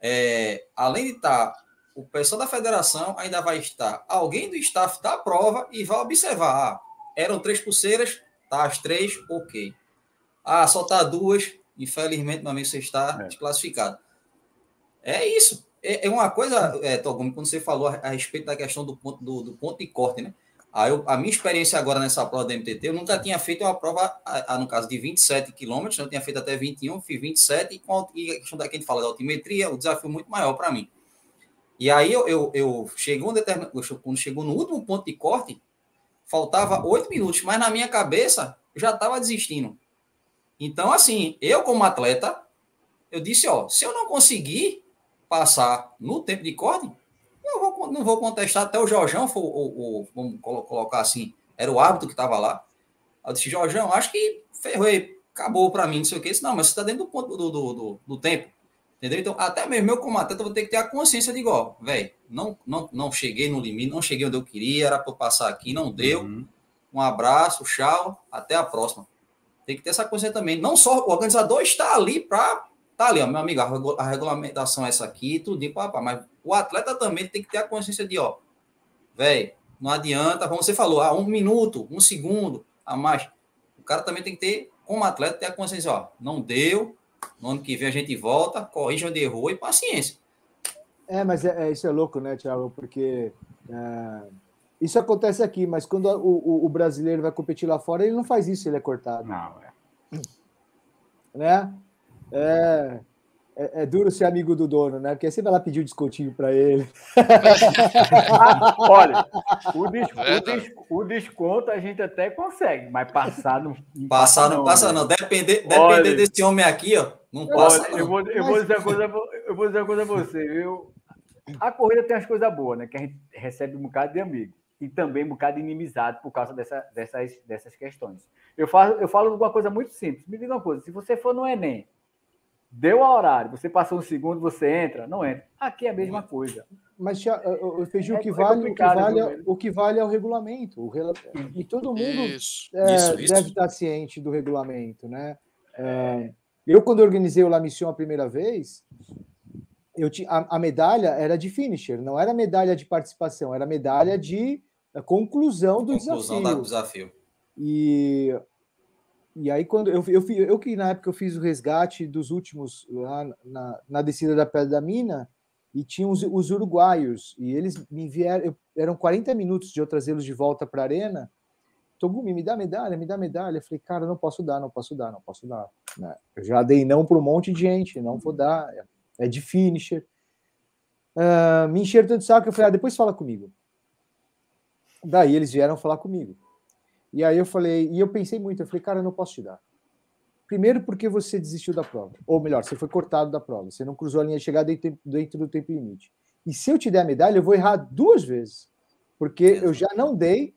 Speaker 3: é, além de estar tá o pessoal da federação, ainda vai estar alguém do staff da prova e vai observar, ah, eram três pulseiras, Tá as três, ok. Ah, só tá duas, infelizmente, meu amigo, você está é. desclassificado. É isso. É, é uma coisa, é, Togumi, quando você falou a, a, respeito da questão do ponto, do, do ponto de corte, né? A, eu, a minha experiência agora nessa prova da MTT, eu nunca tinha feito uma prova, a, a, no caso de 27 quilômetros, eu tinha feito até 21, fiz 27, e, com e a questão da que a gente fala da altimetria, o desafio muito maior para mim. E aí eu, eu, eu cheguei um determinado, quando chegou no último ponto de corte, faltava oito minutos, mas na minha cabeça eu já estava desistindo. Então, assim, eu como atleta, eu disse, ó, se eu não conseguir passar no tempo de corte, não vou contestar até o Jorjão, for, ou, ou, vamos colocar assim, era o árbitro que estava lá. Eu disse, Jorjão, acho que ferrou, acabou para mim, não sei o que. disse, não, mas você está dentro do, ponto, do, do, do, do tempo. Entendeu? Então, até mesmo eu como atleta vou ter que ter a consciência de igual, velho, não, não, não cheguei no limite, não cheguei onde eu queria, era para passar aqui, não deu. Uhum. Um abraço, tchau, até a próxima. Tem que ter essa consciência também. Não só o organizador está ali para tá ali, ó, meu amigo, a regulamentação é essa aqui, tudo, papá, mas o atleta também tem que ter a consciência de, ó, velho, não adianta, como você falou, ah, um minuto, um segundo a mais. O cara também tem que ter, como atleta, ter a consciência, ó, não deu, no ano que vem a gente volta, corrige onde errou e paciência.
Speaker 4: É, mas é, é isso é louco, né, Thiago? Porque é, isso acontece aqui, mas quando o, o, o, brasileiro vai competir lá fora, ele não faz isso, ele é cortado. Não, é. Né? É, é, é, duro ser amigo do dono, né? Porque você vai lá pedir um descontinho para ele.
Speaker 1: Olha, o, des, o, des, o, desconto a gente até consegue, mas passar não.
Speaker 3: Passar não, passa, não. Né? Depender, depender desse homem aqui, ó. Não passa.
Speaker 1: Olha, eu, vou, eu, vou dizer uma coisa, eu vou dizer uma coisa a você, viu? A corrida tem as coisas boas, né? Que a gente recebe um bocado de amigo e também um bocado de inimizade por causa dessa, dessas, dessas questões. Eu falo, eu falo uma coisa muito simples. Me diga uma coisa: se você for no Enem Deu a horário, você passou um segundo, você entra, não entra. Aqui é a mesma coisa.
Speaker 4: Mas, o Feijão, é, o, que vale, o, que vale, é, o que vale é o regulamento. O rel... E todo mundo isso, é, isso, isso. deve estar ciente do regulamento. Né? É, eu, quando organizei o La Mission a primeira vez, eu tinha, a, a, medalha era de finisher, não era medalha de participação, era medalha de eh, conclusão do conclusão desafio. Do desafio. E e aí, quando eu, eu, eu, que na época eu fiz o resgate dos últimos lá na, na descida da Pedra da Mina, e tinha os, os uruguaios, e eles me vieram, eu, eram 40 minutos de eu trazê-los de volta para a arena. Togumi, me dá medalha, me dá medalha. Eu falei, cara, não posso dar, não posso dar, não posso dar. Né? Eu já dei não para um monte de gente, não vou dar, é, é de finisher. Uh, me encheram tanto saco, eu falei, ah, depois fala comigo. Daí eles vieram falar comigo. E aí eu falei, e eu pensei muito, eu falei, cara, eu não posso te dar. Primeiro porque você desistiu da prova. Ou melhor, você foi cortado da prova. Você não cruzou a linha de chegada dentro, dentro do tempo limite. E se eu te der a medalha, eu vou errar duas vezes. Porque eu já não dei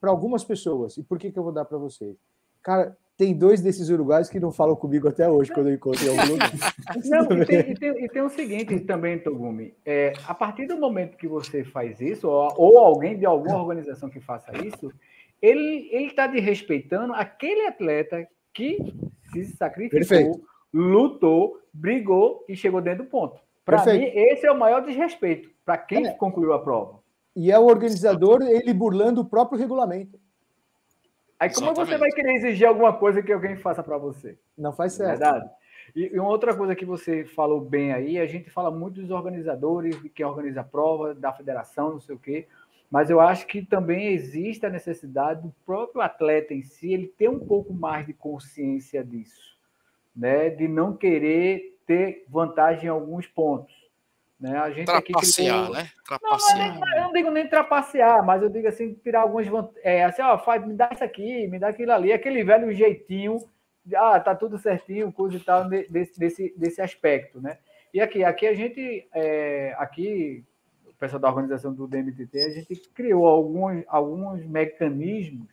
Speaker 4: para algumas pessoas. E por que, que eu vou dar para você? Cara, tem dois desses uruguaios que não falam comigo até hoje, quando eu encontro em algum lugar.
Speaker 1: Não, e tem, e, tem, e tem, o seguinte também, Togumi. É, a partir do momento que você faz isso, ou, ou alguém de alguma organização que faça isso, ele está desrespeitando aquele atleta que se sacrificou, Perfeito. lutou, brigou e chegou dentro do ponto. Para mim, esse é o maior desrespeito para quem é. concluiu a prova.
Speaker 4: E é o organizador ele burlando o próprio regulamento.
Speaker 1: Aí como Exatamente. você vai querer exigir alguma coisa que alguém faça para você?
Speaker 4: Não faz é certo.
Speaker 1: Verdade. E, e uma outra coisa que você falou bem aí, a gente fala muito dos organizadores, de quem organiza a prova, da federação, não sei o quê, mas eu acho que também existe a necessidade do próprio atleta em si, ele ter um pouco mais de consciência disso, né? de não querer ter vantagem em alguns pontos. Né? A gente
Speaker 2: trapacear, aqui né? Trapacear.
Speaker 1: Não, eu não digo nem trapacear, mas eu digo assim, tirar algumas é, assim, ó, faz, me dá isso aqui, me dá aquilo ali, aquele velho jeitinho, ah, tá tudo certinho, coisa e tal, desse, desse, desse aspecto, né? E aqui, aqui a gente, é, aqui, pessoal da organização do DMTT, a gente criou alguns, alguns mecanismos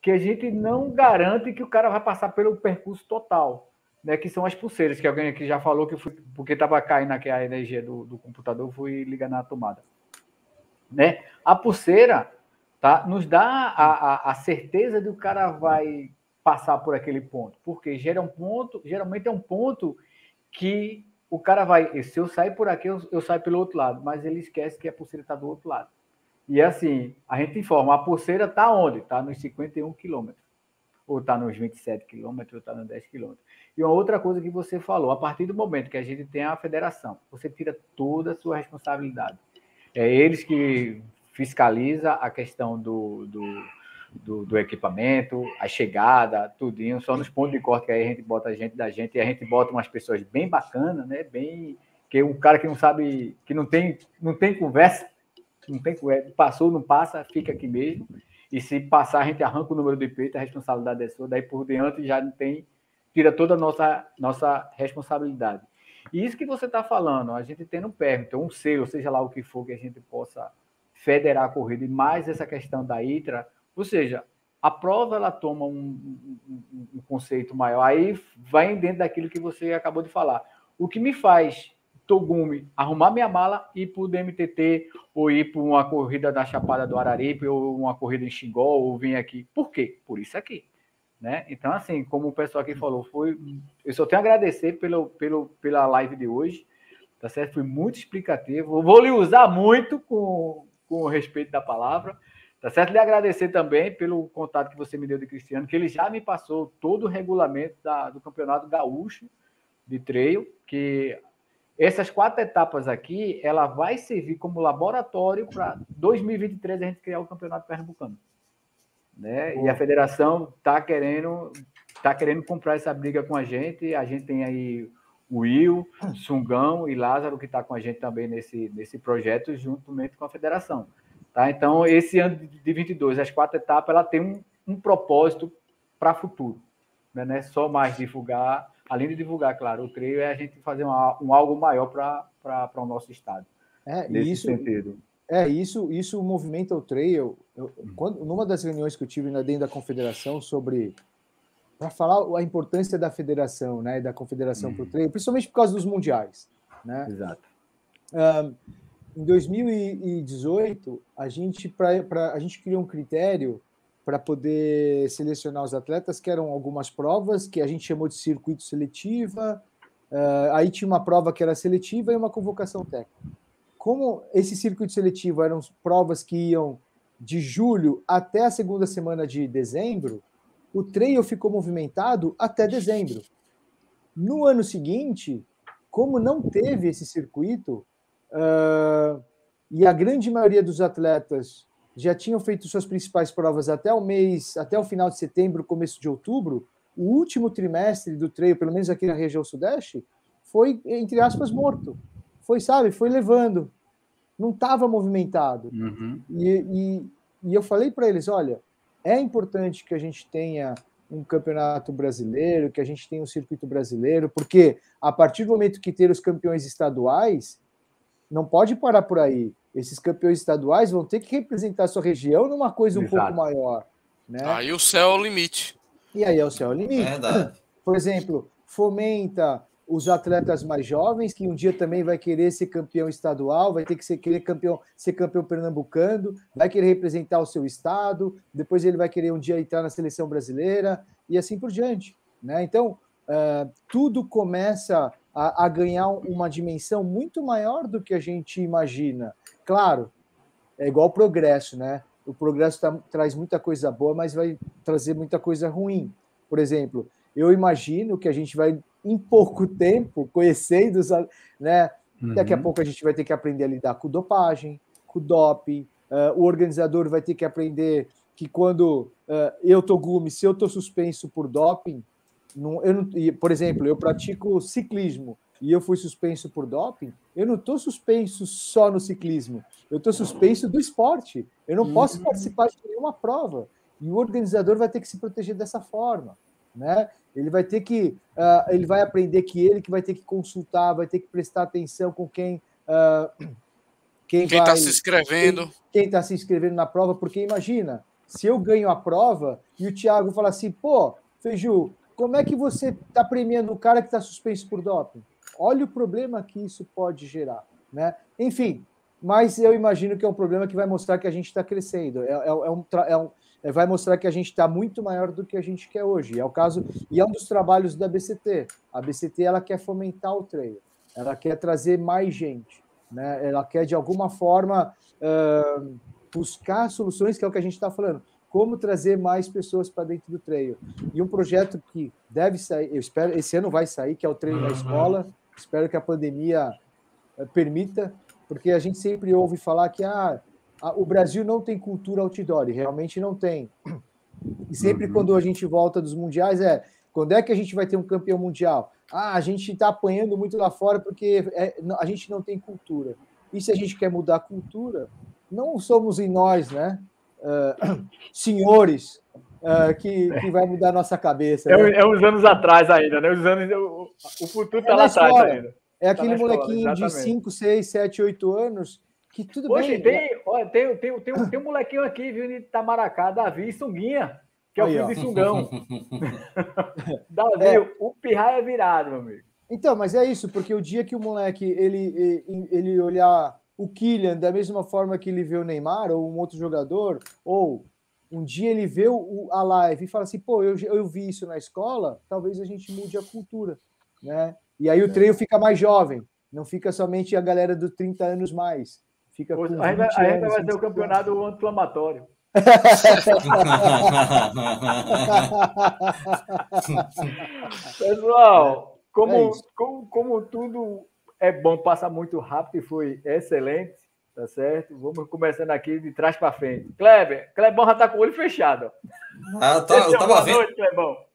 Speaker 1: que a gente não garante que o cara vai passar pelo percurso total né, que são as pulseiras, que alguém aqui já falou que fui, porque estava caindo aqui a energia do, do computador, fui ligar na tomada. Né? A pulseira tá, nos dá a, a, a certeza de que o cara vai passar por aquele ponto, porque gera um ponto, geralmente é um ponto que o cara vai, se eu sair por aqui, eu, eu saio pelo outro lado, mas ele esquece que a pulseira está do outro lado. E assim, a gente informa, a pulseira está onde? Está nos 51 quilômetros. Ou está nos 27 quilômetros, ou está nos 10 quilômetros. E uma outra coisa que você falou, a partir do momento que a gente tem a federação, você tira toda a sua responsabilidade. É eles que fiscaliza a questão do, do, do, do equipamento, a chegada, tudinho, só nos pontos de corte que aí a gente bota a gente da gente e a gente bota umas pessoas bem bacanas, né? Bem que um cara que não sabe, que não tem, não tem conversa, não tem conversa, passou, não passa, fica aqui mesmo. E se passar, a gente arranca o número de peito, a responsabilidade é sua, daí por diante já não tem tira toda a nossa, nossa responsabilidade. E isso que você está falando, a gente tendo um permito, um selo, seja lá o que for, que a gente possa federar a corrida, e mais essa questão da ITRA, ou seja, a prova ela toma um, um, um, conceito maior, aí vai dentro daquilo que você acabou de falar. O que me faz Togumi arrumar minha mala e ir para o DMTT, ou ir para uma corrida da Chapada do Araripe, ou uma corrida em Xingó, ou vir aqui. Por quê? Por isso aqui. Né? Então, assim, como o pessoal aqui falou, foi, eu só tenho a agradecer pelo, pelo, pela live de hoje, tá certo? Foi muito explicativo. vou lhe usar muito com, com o respeito da palavra, tá certo? Lhe agradecer também pelo contato que você me deu de Cristiano, que ele já me passou todo o regulamento da, do Campeonato Gaúcho de Treio, que essas quatro etapas aqui, ela vai servir como laboratório para 2023 a gente criar o Campeonato Pernambucano. Né? E a federação está querendo, tá querendo comprar essa briga com a gente. A gente tem aí o Will, Sungão e Lázaro, que está com a gente também nesse, nesse projeto, juntamente com a federação. Tá? Então, esse ano de 22, as quatro etapas, ela tem um, um propósito para o futuro. Né? Não é só mais divulgar, além de divulgar, claro, o treino é a gente fazer uma, um algo maior para o nosso estado.
Speaker 4: É, nesse isso, sentido. É, isso, isso movimenta o trail. Eu, uhum. quando, numa das reuniões que eu tive dentro da confederação sobre para falar a importância da federação, né, da confederação para o uhum. trail, principalmente por causa dos mundiais, né?
Speaker 1: Exato.
Speaker 4: Um, em 2018, a gente pra, pra, a gente criou um critério para poder selecionar os atletas, que eram algumas provas que a gente chamou de circuito seletiva. Uh, aí tinha uma prova que era seletiva e uma convocação técnica como esse circuito seletivo eram provas que iam de julho até a segunda semana de dezembro, o trail ficou movimentado até dezembro. No ano seguinte, como não teve esse circuito, uh, e a grande maioria dos atletas já tinham feito suas principais provas até o mês, até o final de setembro, começo de outubro, o último trimestre do trail, pelo menos aqui na região sudeste, foi, entre aspas, morto. Foi, sabe, foi levando não estava movimentado.
Speaker 1: Uhum.
Speaker 4: E, e, e, eu falei para eles: olha, é importante que a gente tenha um campeonato brasileiro, que a gente tenha um circuito brasileiro, porque a partir do momento que ter os campeões estaduais, não pode parar por aí. Esses campeões estaduais vão ter que representar a sua região numa coisa um Exato. pouco maior. Né?
Speaker 2: Aí o céu é o limite.
Speaker 4: E aí é o céu é o limite. Verdade. Por exemplo, fomenta os atletas mais jovens, que um dia também vai querer ser campeão estadual, vai ter que ser, querer campeão, ser campeão pernambucano, vai querer representar o seu estado, depois ele vai querer um dia entrar na seleção brasileira e assim por diante. Né? Então, uh, tudo começa a, a, ganhar uma dimensão muito maior do que a gente imagina. Claro, é igual progresso, né? o progresso tá, traz muita coisa boa, mas vai trazer muita coisa ruim. Por exemplo, eu imagino que a gente vai, em pouco tempo, conhecendo, né? Uhum. Daqui a uhum. pouco a gente vai ter que aprender a lidar com dopagem, com doping. Uh, o organizador vai ter que aprender que quando uh, eu tô gume, se eu tô suspenso por doping, não, eu não, por exemplo, eu pratico ciclismo e eu fui suspenso por doping, eu não estou suspenso só no ciclismo, eu estou suspenso do esporte. Eu não posso participar de nenhuma prova. E o organizador vai ter que se proteger dessa forma. Né? Ele vai ter que, uh, ele vai aprender que ele que vai ter que consultar, vai ter que prestar atenção com quem uh,
Speaker 2: quem está se inscrevendo,
Speaker 4: quem está se inscrevendo na prova, porque imagina se eu ganho a prova e o Thiago fala assim, pô, Feiju, como é que você está premiando o cara que está suspenso por doping? Olha o problema que isso pode gerar, né? Enfim, mas eu imagino que é um problema que vai mostrar que a gente está crescendo. É, é, é, um, é um, é, vai mostrar que a gente está muito maior do que a gente quer hoje. É o caso e é um dos trabalhos da BCT. A BCT ela quer fomentar o treino, ela quer trazer mais gente, né? Ela quer de alguma forma uh, buscar soluções que é o que a gente está falando. Como trazer mais pessoas para dentro do treino. E um projeto que deve sair, eu espero, esse ano vai sair, que é o treino da escola. Espero que a pandemia eh, permita, porque a gente sempre ouve falar que ah, o Brasil não tem cultura outdoor, e realmente não tem. E sempre uhum. quando a gente volta dos mundiais é quando é que a gente vai ter um campeão mundial? Ah, a gente está apanhando muito lá fora porque é, a gente não tem cultura. E se a gente quer mudar a cultura, não somos em nós, né? Uh, senhores uh, que, que vai mudar a nossa cabeça.
Speaker 1: É, né? é uns anos atrás ainda, né? Os anos, o, o futuro está é lá atrás ainda.
Speaker 4: É tá aquele molequinho de 5, 6, 7, 8 anos que tudo
Speaker 1: Poxa,
Speaker 4: bem.
Speaker 1: Tem, tem, tem, tem, um, tem um molequinho aqui, viu, de Itamaracá, Davi Sunguinha, que é o filho de Sungão. Davi, é. o pirraia é virado, meu amigo.
Speaker 4: Então, mas é isso, porque o dia que o moleque ele, ele olhar o Kylian da mesma forma que ele vê o Neymar ou um outro jogador, ou um dia ele vê o, a live e fala assim, pô, eu, eu vi isso na escola, talvez a gente mude a cultura, né? E aí o treino fica mais jovem, não fica somente a galera dos 30 anos mais. Fica
Speaker 1: a gente, vai, vai ter o campeonato anti-inflamatório. Pessoal, como, é como, como tudo é bom, passa muito rápido e foi excelente, tá certo? Vamos começando aqui de trás para frente. Kleber, Clebão já tá com o olho fechado.
Speaker 3: Ah, eu, tá, eu tava vendo. Noite,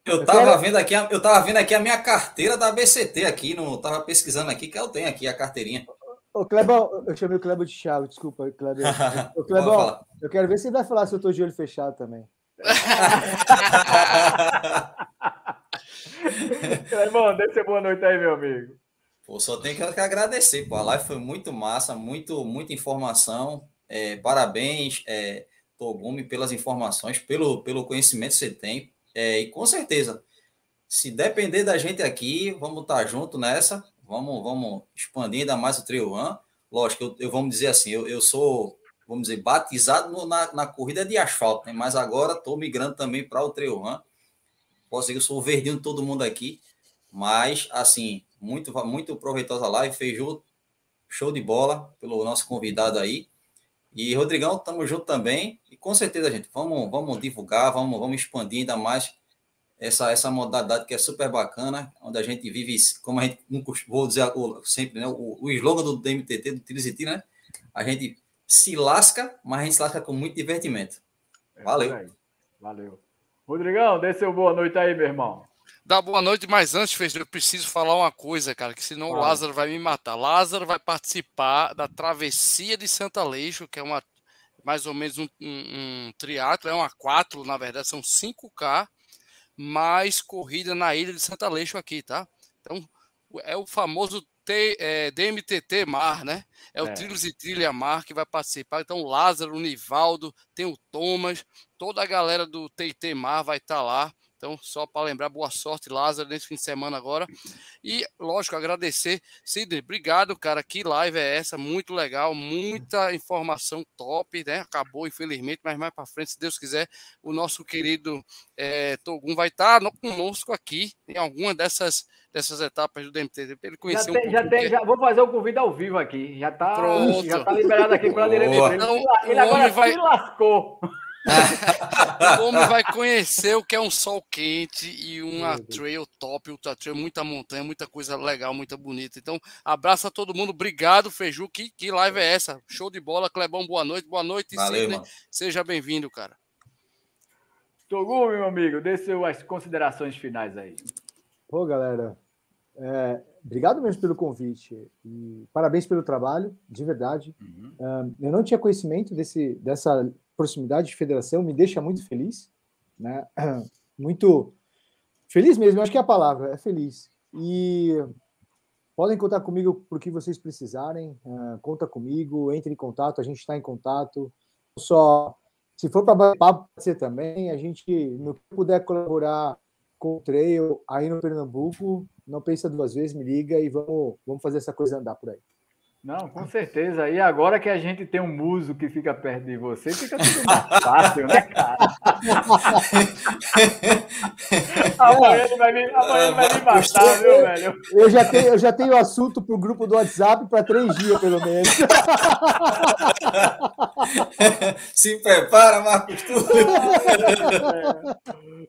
Speaker 3: eu tava vendo aqui, eu tava vendo aqui a minha carteira da BCT aqui, não tava pesquisando aqui que eu tenho aqui a carteirinha.
Speaker 4: Ô, Clebão, eu chamei o Clebão de Thiago, desculpa, Kleber. Ô, Clebão, eu quero ver se ele vai falar se eu tô de olho fechado também.
Speaker 1: Clebão, deixa boa noite aí, meu amigo.
Speaker 3: Pô, só tenho que agradecer, pô. A live foi muito massa, muito, muita informação. É, parabéns, é, Togumi, pelas informações, pelo, pelo conhecimento que você tem. É, e com certeza, se depender da gente aqui, vamos estar junto nessa. Vamos, vamos expandir ainda mais o Trio One. Lógico, eu, eu, vamos dizer assim, eu, eu sou, vamos dizer, batizado no, na, na corrida de asfalto, né? mas agora estou migrando também para o Trio One. Posso dizer que eu sou o verdinho de todo mundo aqui, mas, assim, muito, muito proveitosa live. Feijou, show de bola pelo nosso convidado aí. E, Rodrigão, estamos junto também. E com certeza, gente, vamos, vamos divulgar, vamos, vamos expandir ainda mais essa, essa modalidade que é super bacana, onde a gente vive, como a gente, vou dizer sempre, né? O, o slogan do DMTT, do Tiriziti, né? A gente se lasca, mas a gente se lasca com muito divertimento. Valeu. É
Speaker 1: Valeu. Rodrigão, dê seu boa noite aí, meu irmão.
Speaker 2: Dá boa noite, mas antes, Fez, eu preciso falar uma coisa, cara, que senão o Lázaro vai me matar. Lázaro vai participar da travessia de Santa Leixo, que é uma mais ou menos um, um, um triatlo, é uma quatro, na verdade, são 5K, mais corrida na ilha de Santa Leixo aqui, tá? Então, é o famoso T, é, DMTT Mar, né? É o é. Trilhos e Trilha Mar que vai participar. Então, o Lázaro, o Nivaldo, tem o Thomas, toda a galera do TT Mar vai estar tá lá Então, só para lembrar, boa sorte, Lázaro, nesse fim de semana agora. E, lógico, agradecer. Sidney, obrigado, cara. Que live é essa? Muito legal, muita informação top, né? Acabou, infelizmente, mas mais para frente, se Deus quiser, o nosso querido é, Togum vai estar tá conosco aqui em alguma dessas dessas etapas do DMT.
Speaker 1: Ele conheceu já tem, um já tem, já vou fazer o convite ao vivo aqui. Já está já tá liberado aqui pela diretora.
Speaker 2: Então, ele, ele agora vai... se lascou. o homem vai conhecer o que é um sol quente e uma trail top, ultra trail, muita montanha, muita coisa legal, muita bonita. Então, abraço a todo mundo, obrigado, Feiju. Que, que live é essa? Show de bola, Clebão, boa noite, boa noite, Valeu, Sidney. Seja bem-vindo, cara.
Speaker 1: Togum, meu amigo, dê suas considerações finais aí.
Speaker 4: Pô, galera, é, obrigado mesmo pelo convite e parabéns pelo trabalho, de verdade. Uhum. eu não tinha conhecimento desse, dessa proximidade de federação, me deixa muito feliz, né? Muito feliz mesmo, acho que é a palavra, é feliz. E podem contar comigo por que vocês precisarem, uh, conta comigo, entre em contato, a gente está em contato. Só se for para papo, ser também, a gente, no que puder colaborar com o trail aí no Pernambuco, não pensa duas vezes, me liga e vamos, vamos fazer essa coisa andar por aí.
Speaker 1: Não, com certeza. E agora que a gente tem um muso que fica perto de você, fica tudo mais fácil, né, cara? amanhã ele vai me, amanhã ele vai me matar, viu, velho?
Speaker 4: Eu já tenho, eu já tenho assunto para o grupo do WhatsApp para três dias, pelo menos.
Speaker 3: Se prepara, Marcos Túlio.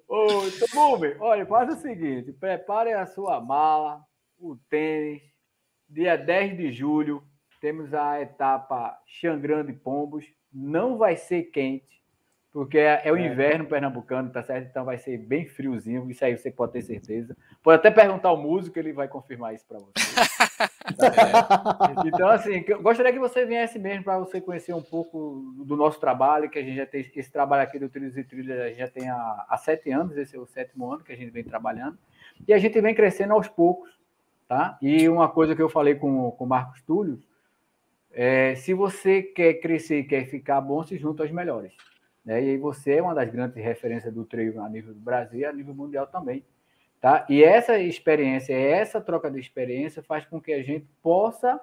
Speaker 1: Ô, Tobube, olha, faz o seguinte: prepare a sua mala, o tênis Dia 10 de julho, temos a etapa Xangrande Pombos. Não vai ser quente, porque é, é o é. inverno pernambucano, tá certo? Então vai ser bem friozinho, isso aí você pode ter certeza. Pode até perguntar ao músico, ele vai confirmar isso para você. é. Então, assim, gostaria que você viesse mesmo para você conhecer um pouco do nosso trabalho, que a gente já tem esse trabalho aqui do Trilhos e Trilhas, a gente já tem há, há sete anos, esse é o sétimo ano que a gente vem trabalhando, e a gente vem crescendo aos poucos Tá? E uma coisa que eu falei com o Marcos Túlio, é, se você quer crescer quer ficar bom, se junta aos melhores. Né? E aí você é uma das grandes referências do treino a nível do Brasil e a nível mundial também. Tá? E essa experiência, essa troca de experiência faz com que a gente possa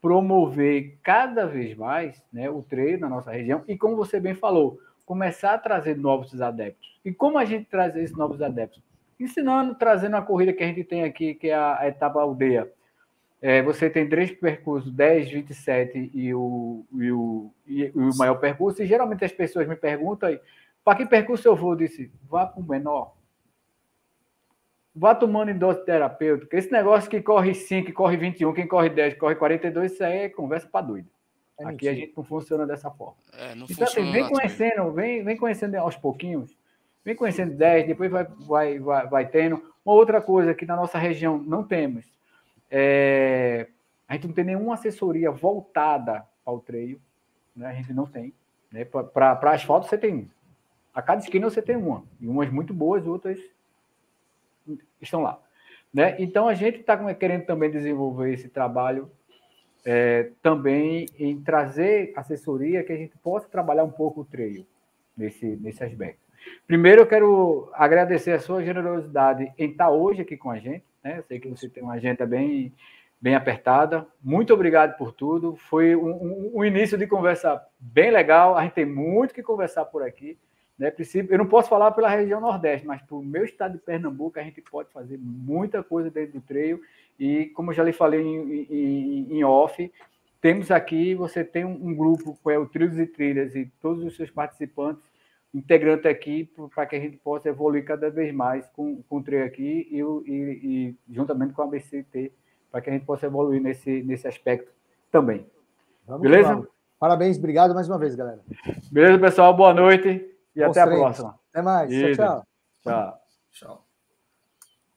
Speaker 1: promover cada vez mais né, o treino na nossa região e, como você bem falou, começar a trazer novos adeptos. E como a gente traz esses novos adeptos? Ensinando, trazendo a corrida que a gente tem aqui, que é a, a etapa aldeia. É, você tem três percursos, 10, 27 e o, e o, e o maior percurso, e geralmente as pessoas me perguntam para que percurso eu vou? Eu disse, vá para o menor. Vá tomando em dose terapêutica. Esse negócio que corre 5, que corre 21, quem corre 10, corre 42, isso aí é conversa para doido. É Aqui a gente não funciona dessa forma. É, então, assim, vem conhecendo, vem, vem conhecendo aos pouquinhos vem conhecendo 10, depois vai, vai, vai, vai tendo. Uma outra coisa que na nossa região não temos, é, a gente não tem nenhuma assessoria voltada ao treino, né? a gente não tem. Né? Para asfalto você tem A cada esquina você tem uma, e umas muito boas, outras estão lá. Né? Então a gente está querendo também desenvolver esse trabalho é, também em trazer assessoria que a gente possa trabalhar um pouco o treino nesse, nesse aspecto. Primeiro, eu quero agradecer a sua generosidade em estar hoje aqui com a gente. Né? Eu sei que você tem uma agenda bem, bem apertada. Muito obrigado por tudo. Foi um, um, início de conversa bem legal. A gente tem muito que conversar por aqui. Né? Eu não posso falar pela região Nordeste, mas para o meu estado de Pernambuco, a gente pode fazer muita coisa dentro do treio. E, como já lhe falei em, em, em off, temos aqui, você tem um, um grupo, que é o Trilhos e Trilhas, e todos os seus participantes integrante aqui para que a gente possa evoluir cada vez mais com, com o TRE aqui e, e, e, juntamente com a BCT, para que a gente possa evoluir nesse, nesse aspecto também. Vamos Beleza? Lá.
Speaker 4: Parabéns, obrigado mais uma vez, galera.
Speaker 1: Beleza, pessoal, boa noite e Bons até treinos. a próxima.
Speaker 4: Até mais. Tchau, tchau.
Speaker 1: Tchau. tchau.